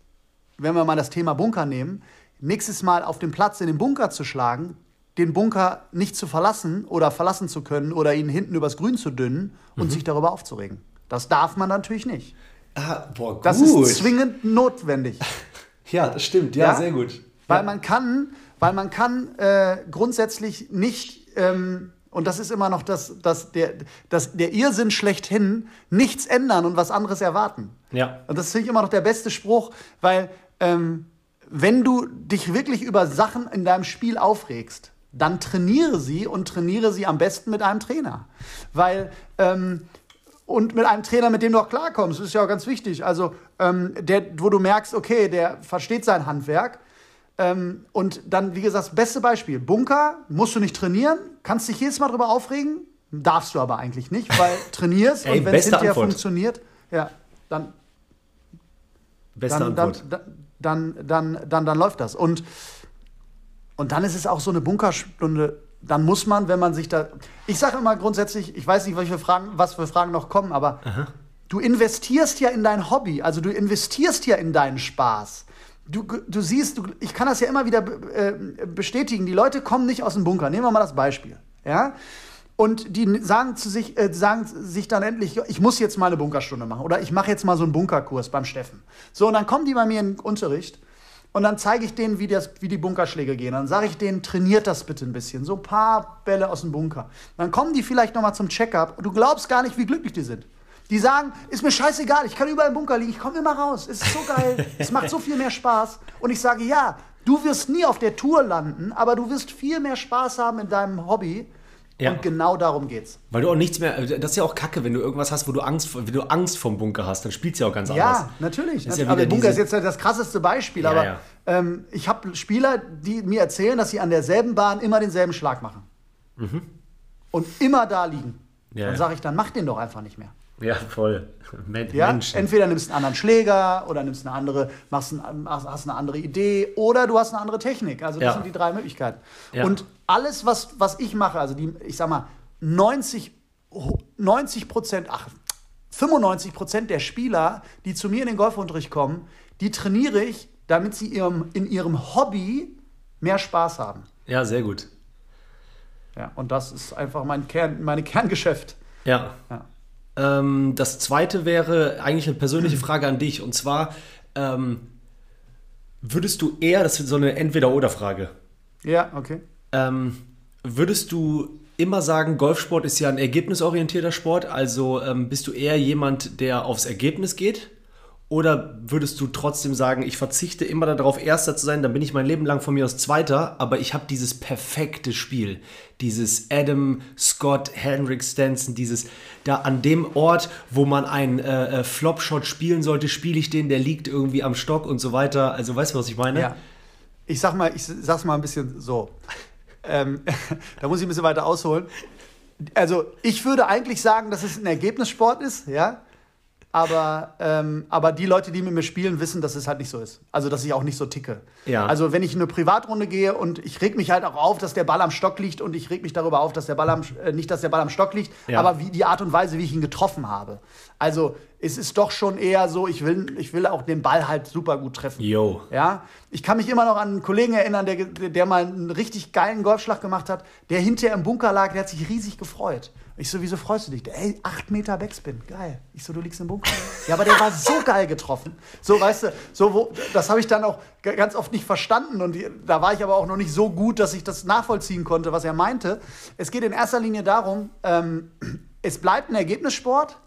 wenn wir mal das Thema Bunker nehmen, nächstes Mal auf dem Platz in den Bunker zu schlagen, den Bunker nicht zu verlassen oder verlassen zu können oder ihn hinten übers Grün zu dünnen und mhm. sich darüber aufzuregen. Das darf man natürlich nicht. Ah, boah, gut. Das ist zwingend notwendig. ja, das stimmt. Ja, ja? sehr gut. Weil ja. man kann weil man kann äh, grundsätzlich nicht, ähm, und das ist immer noch das, das, der, das, der Irrsinn schlechthin, nichts ändern und was anderes erwarten. Ja. Und das finde ich immer noch der beste Spruch, weil ähm, wenn du dich wirklich über Sachen in deinem Spiel aufregst, dann trainiere sie und trainiere sie am besten mit einem Trainer. Weil, ähm, und mit einem Trainer, mit dem du auch klarkommst, ist ja auch ganz wichtig. Also, ähm, der, wo du merkst, okay, der versteht sein Handwerk Ähm, und dann, wie gesagt, das beste Beispiel: Bunker, musst du nicht trainieren, kannst dich jedes Mal darüber aufregen, darfst du aber eigentlich nicht, weil trainierst Ey, und wenn es hinterher Antwort. funktioniert, ja, dann, Beste dann, dann, Antwort. dann, dann, dann, dann, dann läuft das. Und, und dann ist es auch so eine Bunkerstunde. Dann muss man, wenn man sich da. Ich sage immer grundsätzlich, ich weiß nicht, welche Fragen, was für Fragen noch kommen, aber du investierst ja in dein Hobby, also du investierst ja in deinen Spaß. Du, du siehst, du, ich kann das ja immer wieder äh, bestätigen, die Leute kommen nicht aus dem Bunker. Nehmen wir mal das Beispiel. Ja? Und die sagen, zu sich, äh, sagen sich dann endlich, ich muss jetzt mal eine Bunkerstunde machen oder ich mache jetzt mal so einen Bunkerkurs beim Steffen. So, und dann kommen die bei mir in den Unterricht und dann zeige ich denen, wie, das, wie die Bunkerschläge gehen. Dann sage ich denen, trainiert das bitte ein bisschen. So ein paar Bälle aus dem Bunker. Dann kommen die vielleicht nochmal zum Check-up. Du glaubst gar nicht, wie glücklich die sind. Die sagen, ist mir scheißegal, ich kann überall im Bunker liegen, ich komme immer raus. Es ist so geil, es macht so viel mehr Spaß. Und ich sage, ja, du wirst nie auf der Tour landen, aber du wirst viel mehr Spaß haben in deinem Hobby. Ja. Und genau darum geht's. Weil du auch nichts mehr, das ist ja auch kacke, wenn du irgendwas hast, wo du Angst, vor- wenn du Angst vom Bunker hast, dann spielst du ja auch ganz anders. Ja, natürlich. Das ist ja aber der Bunker ist jetzt das krasseste Beispiel. Ja, aber. Ähm, ich habe Spieler, die mir erzählen, dass sie an derselben Bahn immer denselben Schlag machen. Und immer da liegen. Mhm. Dann sage ich, dann mach den doch einfach nicht mehr. Ja, voll. Men Ja? Menschen. Entweder nimmst du einen anderen Schläger oder nimmst eine andere, machst ein, hast hast eine andere Idee oder du hast eine andere Technik. Also das Ja. sind die drei Möglichkeiten. Ja. Und alles, was, was ich mache, also die, ich sag mal, 90, 90 Prozent, ach, 95 Prozent der Spieler, die zu mir in den Golfunterricht kommen, die trainiere ich, damit sie ihrem, in ihrem Hobby mehr Spaß haben. Ja, sehr gut. Ja, und das ist einfach mein Kern, meine Kerngeschäft. Ja. Ja. Ähm, das zweite wäre eigentlich eine persönliche Frage an dich. Und zwar, ähm, würdest du eher, das ist so eine Entweder-Oder-Frage, Ja, okay. ähm, würdest du immer sagen, Golfsport ist ja ein ergebnisorientierter Sport, also ähm, bist du eher jemand, der aufs Ergebnis geht? Oder würdest du trotzdem sagen, ich verzichte immer darauf, Erster zu sein, dann bin ich mein Leben lang von mir aus Zweiter, aber ich habe dieses perfekte Spiel, dieses Adam Scott, Henrik Stenson, dieses da an dem Ort, wo man einen äh, äh, Flopshot spielen sollte, spiele ich den, der liegt irgendwie am Stock und so weiter. Also weißt du, was ich meine? Ja. Ich sag mal, ich sag's mal ein bisschen so. ähm, da muss ich ein bisschen weiter ausholen. Also, ich würde eigentlich sagen, dass es ein Ergebnissport ist, ja. Aber, ähm, aber die Leute, die mit mir spielen, wissen, dass es halt nicht so ist. Also, dass ich auch nicht so ticke. Ja. Also, wenn ich in eine Privatrunde gehe und ich reg mich halt auch auf, dass der Ball am Stock liegt und ich reg mich darüber auf, dass der Ball am, äh, nicht, dass der Ball am Stock liegt, Ja. aber wie die Art und Weise, wie ich ihn getroffen habe. Also, es ist doch schon eher so, ich will, ich will auch den Ball halt super gut treffen. Yo. Ja, ich kann mich immer noch an einen Kollegen erinnern, der, der mal einen richtig geilen Golfschlag gemacht hat, der hinterher im Bunker lag, der hat sich riesig gefreut. Ich so, wieso freust du dich? Ey, acht Meter Backspin, geil. Ich so, du liegst im Bunker. ja, aber der war so geil getroffen. So, weißt du, so, wo, das habe ich dann auch ganz oft nicht verstanden und die, da war ich aber auch noch nicht so gut, dass ich das nachvollziehen konnte, was er meinte. Es geht in erster Linie darum, ähm, es bleibt ein Ergebnissport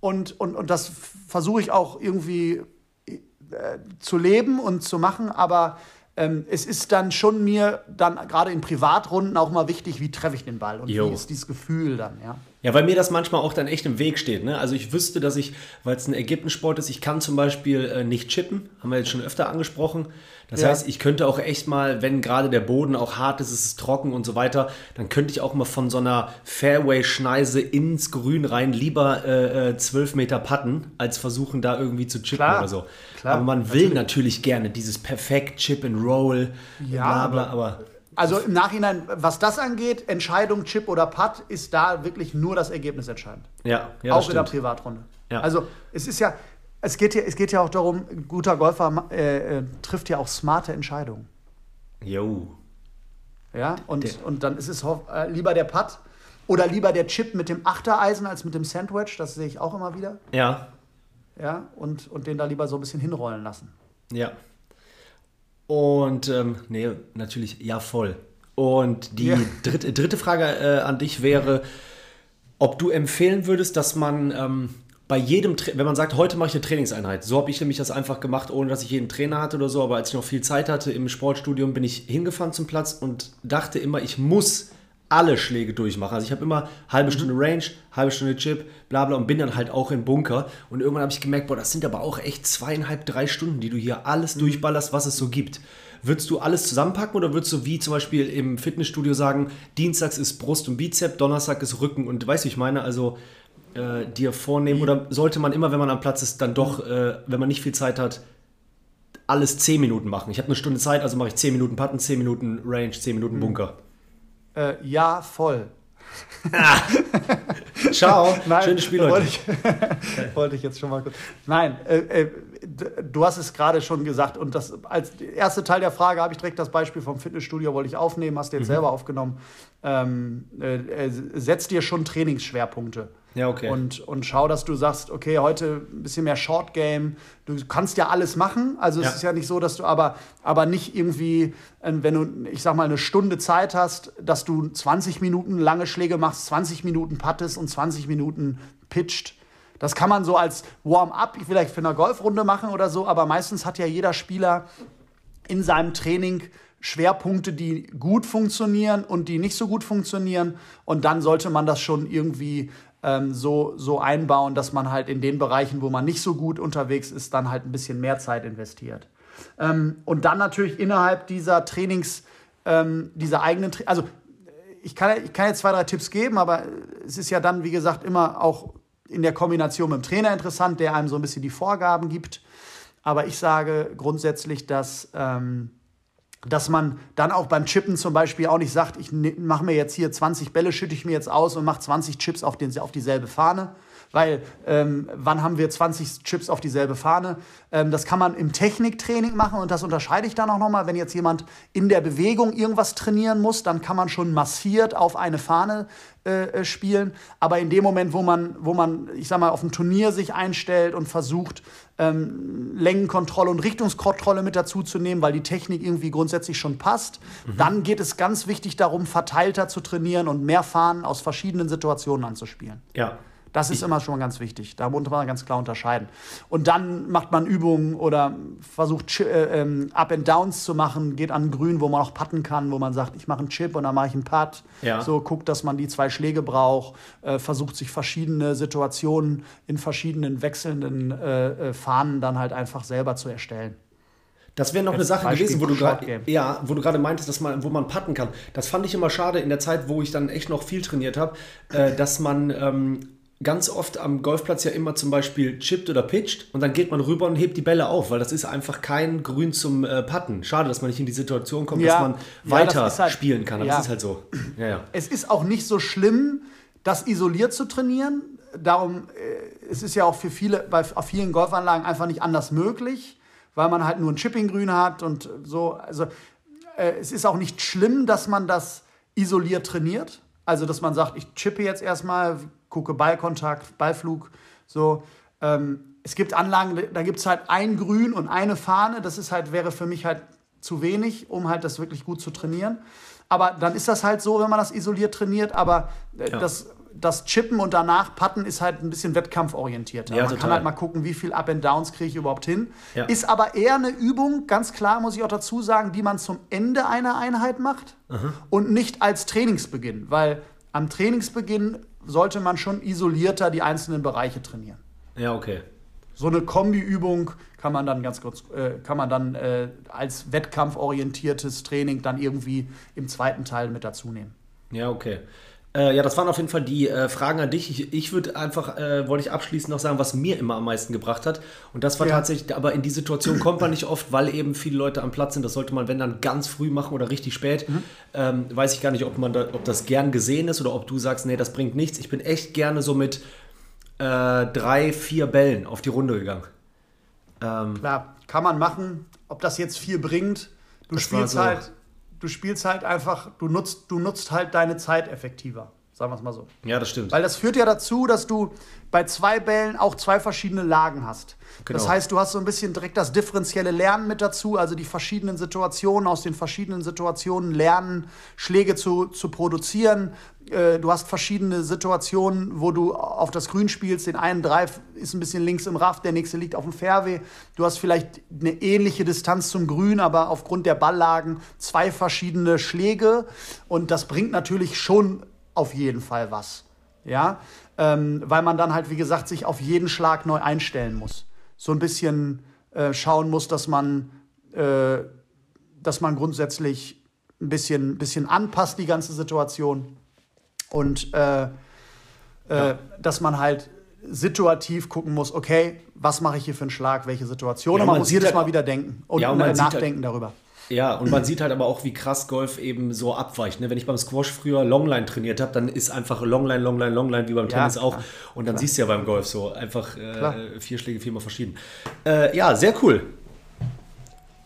und, und, und das versuche ich auch irgendwie äh, zu leben und zu machen, aber ähm, es ist dann schon mir dann gerade in Privatrunden auch mal wichtig, wie treffe ich den Ball und Jo. wie ist dieses Gefühl dann, ja. Ja, weil mir das manchmal auch dann echt im Weg steht. Ne? Also ich wüsste, dass ich, weil es ein Ergebnissport ist, ich kann zum Beispiel äh, nicht chippen, haben wir jetzt schon öfter angesprochen. Das Ja. heißt, ich könnte auch echt mal, wenn gerade der Boden auch hart ist, es ist trocken und so weiter, dann könnte ich auch mal von so einer Fairway-Schneise ins Grün rein lieber äh, äh, 12 Meter putten, als versuchen da irgendwie zu chippen Klar, oder so. klar, aber man will natürlich gerne dieses perfekt Chip and Roll, Ja, bla bla, aber Also im Nachhinein, was das angeht, Entscheidung Chip oder Putt, ist da wirklich nur das Ergebnis entscheidend. ja, ja, auch in der. Privatrunde. Ja. Also es ist ja, es geht ja, es geht ja auch darum, ein guter Golfer äh, äh, trifft ja auch smarte Entscheidungen. Jo. Ja, und, Der- und dann ist es äh, lieber der Putt oder lieber der Chip mit dem Achtereisen als mit dem Sandwich, das sehe ich auch immer wieder. Ja, Ja, und, und den da lieber so ein bisschen hinrollen lassen. Ja. Und, ähm, nee, natürlich, ja, voll. Und die Ja. dritte, dritte Frage äh, an dich wäre, ob du empfehlen würdest, dass man ähm, bei jedem, Tra wenn man sagt, heute mache ich eine Trainingseinheit, so habe ich nämlich das einfach gemacht, ohne dass ich jeden Trainer hatte oder so, aber als ich noch viel Zeit hatte im Sportstudium, bin ich hingefahren zum Platz und dachte immer, ich muss alle Schläge durchmache. Also ich habe immer halbe mhm. Stunde Range, halbe Stunde Chip, bla bla und bin dann halt auch im Bunker. Und irgendwann habe ich gemerkt, boah, das sind aber auch echt zweieinhalb, drei Stunden, die du hier alles mhm. durchballerst, was es so gibt. Würdest du alles zusammenpacken oder würdest du wie zum Beispiel im Fitnessstudio sagen, Dienstags ist Brust und Bizep, Donnerstag ist Rücken und weißt du, ich meine, also äh, dir vornehmen oder sollte man immer, wenn man am Platz ist, dann doch, äh, wenn man nicht viel Zeit hat, alles 10 Minuten machen? Ich habe eine Stunde Zeit, also mache ich 10 Minuten Putten, 10 Minuten Range, 10 Minuten mhm. Äh, ja, voll. Ciao, Nein, schönes Spiel heute. Wollte ich, wollte ich jetzt schon mal kurz. Nein, äh, äh, du hast es gerade schon gesagt und das als erste Teil der Frage habe ich direkt das Beispiel vom Fitnessstudio wollte ich aufnehmen, hast du jetzt mhm. selber aufgenommen. Ähm, äh, äh setz dir schon Trainingsschwerpunkte. Ja, okay. Und, und schau, dass du sagst, okay, heute ein bisschen mehr Short Game. Du kannst ja alles machen. Also ja. es ist ja nicht so, dass du aber, aber nicht irgendwie, äh, wenn du, ich sag mal, eine Stunde Zeit hast, dass du 20 Minuten lange Schläge machst, 20 Minuten puttest und 20 Minuten pitcht. Das kann man so als Warm-up vielleicht für eine Golfrunde machen oder so, aber meistens hat ja jeder Spieler in seinem Training Schwerpunkte, die gut funktionieren und die nicht so gut funktionieren. Und dann sollte man das schon irgendwie ähm, so, so einbauen, dass man halt in den Bereichen, wo man nicht so gut unterwegs ist, dann halt ein bisschen mehr Zeit investiert. Ähm, und dann natürlich innerhalb dieser Trainings, ähm, dieser eigenen, Tra also ich kann, ich kann jetzt zwei, drei Tipps geben, aber es ist ja dann, wie gesagt, immer auch in der Kombination mit dem Trainer interessant, der einem so ein bisschen die Vorgaben gibt. Aber ich sage grundsätzlich, dass ähm, dass man dann auch beim Chippen zum Beispiel auch nicht sagt, ich ne, mache mir jetzt hier 20 Bälle, schütte ich mir jetzt aus und mache 20 Chips auf, den, auf dieselbe Fahne. Weil ähm, wann haben wir 20 Chips auf dieselbe Fahne? Ähm, das kann man im Techniktraining machen und das unterscheide ich dann auch nochmal. Wenn jetzt jemand in der Bewegung irgendwas trainieren muss, dann kann man schon massiert auf eine Fahne äh, äh, spielen. Aber in dem Moment, wo man, wo man, ich sag mal, auf ein Turnier sich einstellt und versucht, ähm, Längenkontrolle und Richtungskontrolle mit dazu zu nehmen, weil die Technik irgendwie grundsätzlich schon passt. Mhm. Dann geht es ganz wichtig darum, verteilter zu trainieren und mehr Fahnen aus verschiedenen Situationen anzuspielen. Ja. Das ist immer schon ganz wichtig. Da muss man ganz klar unterscheiden. Und dann macht man Übungen oder versucht äh, ähm, Up and Downs zu machen, geht an Grün, wo man auch putten kann, wo man sagt, ich mache einen Chip und dann mache ich einen Putt. Ja. So guckt, dass man die zwei Schläge braucht, äh, versucht sich verschiedene Situationen in verschiedenen wechselnden äh, äh Fahnen dann halt einfach selber zu erstellen. Das wäre noch eine Sache gewesen, wo du gerade ja, wo du gerade meintest, dass man, wo man putten kann. Das fand ich immer schade in der Zeit, wo ich dann echt noch viel trainiert habe, äh, dass man ähm, ganz oft am Golfplatz ja immer zum Beispiel chippt oder pitcht und dann geht man rüber und hebt die Bälle auf, weil das ist einfach kein Grün zum äh, Putten. Schade, dass man nicht in die Situation kommt, ja, dass man weiter ja, halt, spielen kann. Aber ja. das ist halt so. Ja, ja. Es ist auch nicht so schlimm, das isoliert zu trainieren. Darum, äh, es ist ja auch für viele, bei auf vielen Golfanlagen einfach nicht anders möglich, weil man halt nur ein Chipping-Grün hat und so. Also äh, es ist auch nicht schlimm, dass man das isoliert trainiert. Also, dass man sagt, ich chippe jetzt erstmal, gucke Ballkontakt, Ballflug, so. Ähm, es gibt Anlagen, da gibt es halt ein Grün und eine Fahne. Das ist halt, wäre für mich halt zu wenig, um halt das wirklich gut zu trainieren. Aber dann ist das halt so, wenn man das isoliert trainiert. Aber äh, ja. das, das Chippen und danach Putten ist halt ein bisschen wettkampforientiert. Ja, man total. kann halt mal gucken, wie viel Up and Downs kriege ich überhaupt hin. Ja. Ist aber eher eine Übung, ganz klar muss ich auch dazu sagen, die man zum Ende einer Einheit macht Aha. und nicht als Trainingsbeginn. Weil am Trainingsbeginn sollte man schon isolierter die einzelnen Bereiche trainieren. Ja, okay. So eine Kombiübung kann man dann ganz kurz, äh, kann man dann äh, als wettkampforientiertes Training dann irgendwie im zweiten Teil mit dazu nehmen. Ja, okay. Äh, ja, das waren auf jeden Fall die äh, Fragen an dich. Ich, ich würde einfach, äh, wollte ich abschließend noch sagen, was mir immer am meisten gebracht hat. Und das war ja. tatsächlich, aber in die Situation kommt man nicht oft, weil eben viele Leute am Platz sind. Das sollte man, wenn dann ganz früh machen oder richtig spät. Mhm. Ähm, weiß ich gar nicht, ob, man da, ob das gern gesehen ist oder ob du sagst, nee, das bringt nichts. Ich bin echt gerne so mit äh, drei, vier Bällen auf die Runde gegangen. Ähm, Klar, kann man machen. Ob das jetzt viel bringt, du spielst so, halt du spielst halt einfach, du nutzt, du nutzt halt deine Zeit effektiver. Sagen wir es mal so. Ja, das stimmt. Weil das führt ja dazu, dass du bei zwei Bällen auch zwei verschiedene Lagen hast. Genau. Das heißt, du hast so ein bisschen direkt das differenzielle Lernen mit dazu, also die verschiedenen Situationen, aus den verschiedenen Situationen lernen, Schläge zu, zu produzieren. Äh, du hast verschiedene Situationen, wo du auf das Grün spielst. Den einen Drive ist ein bisschen links im Raff, der nächste liegt auf dem Fairway. Du hast vielleicht eine ähnliche Distanz zum Grün, aber aufgrund der Balllagen zwei verschiedene Schläge. Und das bringt natürlich schon auf jeden Fall was. Ja, ähm, weil man dann halt, wie gesagt, sich auf jeden Schlag neu einstellen muss. So ein bisschen äh, schauen muss, dass man, äh, dass man grundsätzlich ein bisschen, bisschen anpasst, die ganze Situation. Und äh, äh ja. dass man halt situativ gucken muss, okay, was mache ich hier für einen Schlag, welche Situation. Ja, und man, man muss jedes halt, Mal wieder denken und, ja, und äh, nachdenken halt, darüber. Ja, und man sieht halt aber auch, wie krass Golf eben so abweicht. Ne? Wenn ich beim Squash früher Longline trainiert habe, dann ist einfach Longline, Longline, Longline, wie beim ja, Tennis auch. Und dann klar. siehst du ja beim Golf so einfach äh, vier Schläge viermal verschieden. Äh, ja, sehr cool.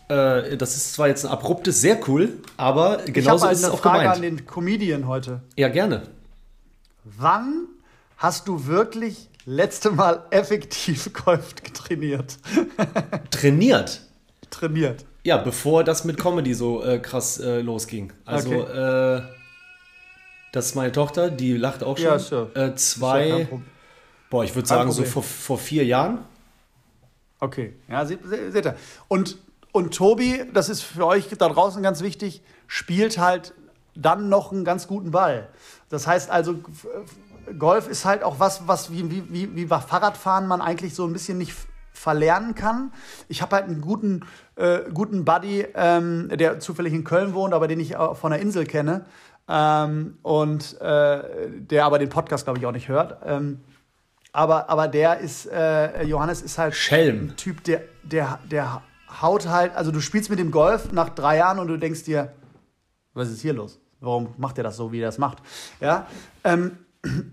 Äh, das ist zwar jetzt ein abruptes, sehr cool, aber genauso ist es auch Frage gemeint. an den Comedian heute. Ja, gerne. Wann hast du wirklich letzte Mal effektiv Golf trainiert? trainiert? Trainiert. Ja, bevor das mit Comedy so äh, krass äh, losging. Also, okay. äh, das ist meine Tochter, die lacht auch schon. Ja, sure. Äh, zwei, boah, ich würde sagen, so vor, vor vier Jahren. Okay, ja, seht, seht ihr. Und, und Tobi, das ist für euch da draußen ganz wichtig, spielt halt dann noch einen ganz guten Ball. Das heißt also, Golf ist halt auch was, was wie, wie, wie, wie Fahrradfahren man eigentlich so ein bisschen nicht verlernen kann. Ich habe halt einen guten, äh, guten Buddy, ähm, der zufällig in Köln wohnt, aber den ich von der Insel kenne. Ähm, und äh, der aber den Podcast, glaube ich, auch nicht hört. Ähm, aber, aber der ist, äh, Johannes ist halt Schelm. ein Typ, der, der, der haut halt, also du spielst mit dem Golf nach drei Jahren und du denkst dir, was ist hier los? Warum macht er das so, wie er das macht? Ja. Ähm,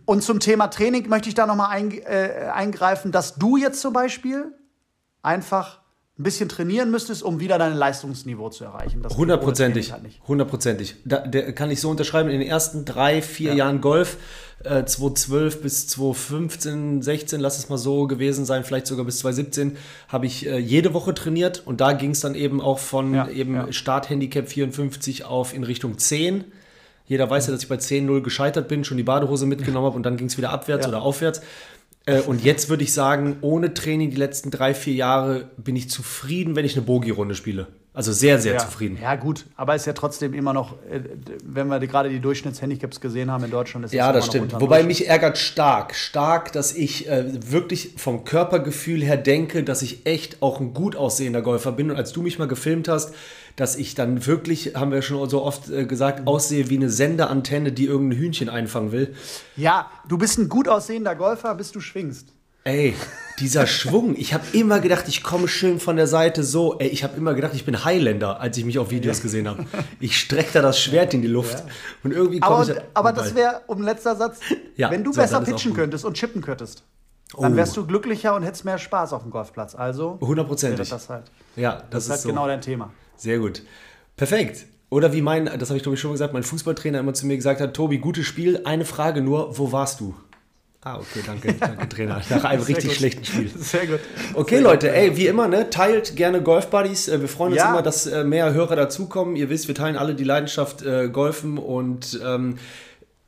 und zum Thema Training möchte ich da nochmal ein, äh, eingreifen, dass du jetzt zum Beispiel einfach ein bisschen trainieren müsstest, um wieder dein Leistungsniveau zu erreichen. Hundertprozentig. Hundertprozentig. Da, der kann ich so unterschreiben. In den ersten drei, vier ja. Jahren Golf, äh, 2012 bis 2015, 16, lass es mal so gewesen sein, vielleicht sogar bis 2017, habe ich äh, jede Woche trainiert und da ging es dann eben auch von ja, eben ja. Starthandicap 54 auf in Richtung 10. Jeder weiß ja, dass ich bei 10-0 gescheitert bin, schon die Badehose mitgenommen habe und dann ging es wieder abwärts oder aufwärts. Äh, und jetzt würde ich sagen, ohne Training die letzten drei, vier Jahre bin ich zufrieden, wenn ich eine Bogi-Runde spiele. Also sehr, sehr ja. zufrieden. Ja, gut, aber ist ja trotzdem immer noch, äh, wenn wir gerade die Durchschnittshandicaps gesehen haben in Deutschland, ist Ja, das stimmt. Wobei mich ärgert stark, stark, dass ich äh, wirklich vom Körpergefühl her denke, dass ich echt auch ein gut aussehender Golfer bin. Und als du mich mal gefilmt hast, dass ich dann wirklich, haben wir schon so oft äh, gesagt, mhm. aussehe wie eine Sendeantenne, die irgendein Hühnchen einfangen will. Ja, du bist ein gut aussehender Golfer, bis du schwingst. Ey, dieser Schwung. Ich habe immer gedacht, ich komme schön von der Seite so. Ey, ich habe immer gedacht, ich bin Highlander, als ich mich auf Videos ja. gesehen habe. Ich strecke da das Schwert in die Luft. Ja. Und irgendwie komme ich. Aber das wäre, um letzter Satz, ja, wenn du so, besser pitchen könntest und chippen könntest, dann oh. wärst du glücklicher und hättest mehr Spaß auf dem Golfplatz. Also. Hundertprozentig. Das, halt, ja, das, das ist, halt so. genau dein Thema. Sehr gut. Perfekt. Oder wie mein, das habe ich glaube ich schon gesagt, mein Fußballtrainer immer zu mir gesagt hat, Tobi, gutes Spiel, eine Frage nur, wo warst du? Ah, okay, danke, danke Trainer. Nach einem richtig gut. schlechten Spiel. Sehr gut. Okay, Sehr Leute, gut. ey, wie immer, ne, teilt gerne Golf Buddies. Äh, wir freuen uns ja. immer, dass äh, mehr Hörer dazukommen. Ihr wisst, wir teilen alle die Leidenschaft äh, Golfen und ähm,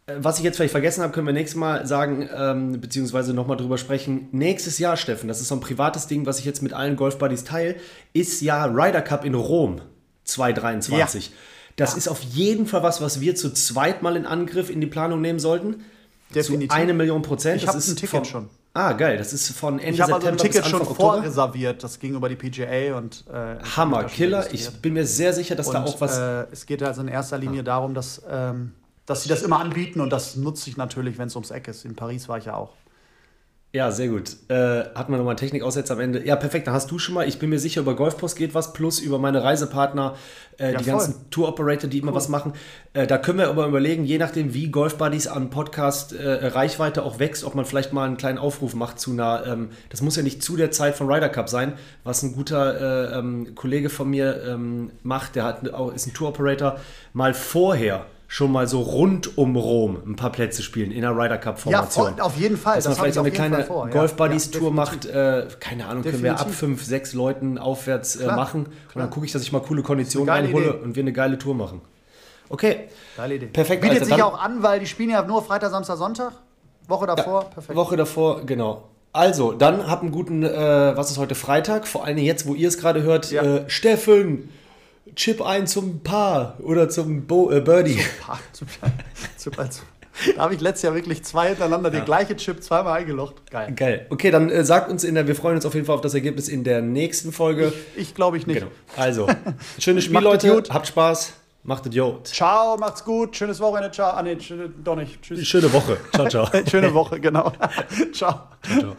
was ich jetzt vielleicht vergessen habe, können wir nächstes Mal sagen, ähm, beziehungsweise nochmal drüber sprechen. Nächstes Jahr, Steffen, das ist so ein privates Ding, was ich jetzt mit allen Golf Buddies teile, ist ja Ryder Cup in Rom 2023. Ja. Das ja. ist auf jeden Fall was, was wir zu zweit mal in Angriff in die Planung nehmen sollten. Definitiv. Zu eine Million Prozent. Ich habe ein Ticket von, schon. Ah, geil. Das ist von Ende ich September also ein Ticket bis Anfang schon vorreserviert. Das ging über die PGA und äh, Hammer, Killer. Ich bin mir sehr sicher, dass und, da auch was. Äh, es geht also in erster Linie ah. darum, dass, ähm, dass sie das immer anbieten und das nutze ich natürlich, wenn es ums Eck ist. In Paris war ich ja auch. Ja, sehr gut. Äh, hat man nochmal Technikaussetzer am Ende. Ja, perfekt. Dann hast du schon mal, ich bin mir sicher, über Golfpost geht was, plus über meine Reisepartner, äh, ja, die voll. ganzen Tour-Operator, die immer was machen. Äh, da können wir aber überlegen, je nachdem, wie Golf Buddies an Podcast äh, Reichweite auch wächst, ob man vielleicht mal einen kleinen Aufruf macht zu einer, ähm, das muss ja nicht zu der Zeit von Ryder Cup sein, was ein guter äh, ähm, Kollege von mir ähm, macht, der hat, auch, ist ein Tour-Operator, mal vorher schon mal so rund um Rom ein paar Plätze spielen in der Ryder Cup-Formation. Ja, auf jeden Fall. Dass man vielleicht so eine kleine Golf-Buddies-Tour ja, macht. Äh, keine Ahnung, definitiv. können wir ab fünf, sechs Leuten aufwärts äh, machen. Klar. Und dann gucke ich, dass ich mal coole Konditionen reinhole und wir eine geile Tour machen. Okay. Geile Idee. Perfekt. Bietet Alter, sich auch an, weil die spielen ja nur Freitag, Samstag, Sonntag. Woche davor, ja, perfekt. Woche davor, genau. Also, dann habt einen guten, äh, was ist heute Freitag? Vor allem jetzt, wo ihr es gerade hört. Ja. Äh, Steffen, Chip ein zum Paar oder zum Bo äh, Birdie. Zum Paar, zum, zum, zum, da habe ich letztes Jahr wirklich zwei hintereinander ja. den gleichen Chip zweimal eingelocht. Geil. Geil. Okay, dann äh, sagt uns in der, wir freuen uns auf jeden Fall auf das Ergebnis in der nächsten Folge. Ich, ich glaube ich nicht. Genau. Also, schönes Spiel, Leute. Habt Spaß. Macht Idiot. Ciao, macht's gut. Schönes Wochenende. Ciao. Ah, nee, doch nicht. Tschüss. Schöne Woche. Ciao, ciao. Schöne Woche, genau. ciao. Ciao, ciao.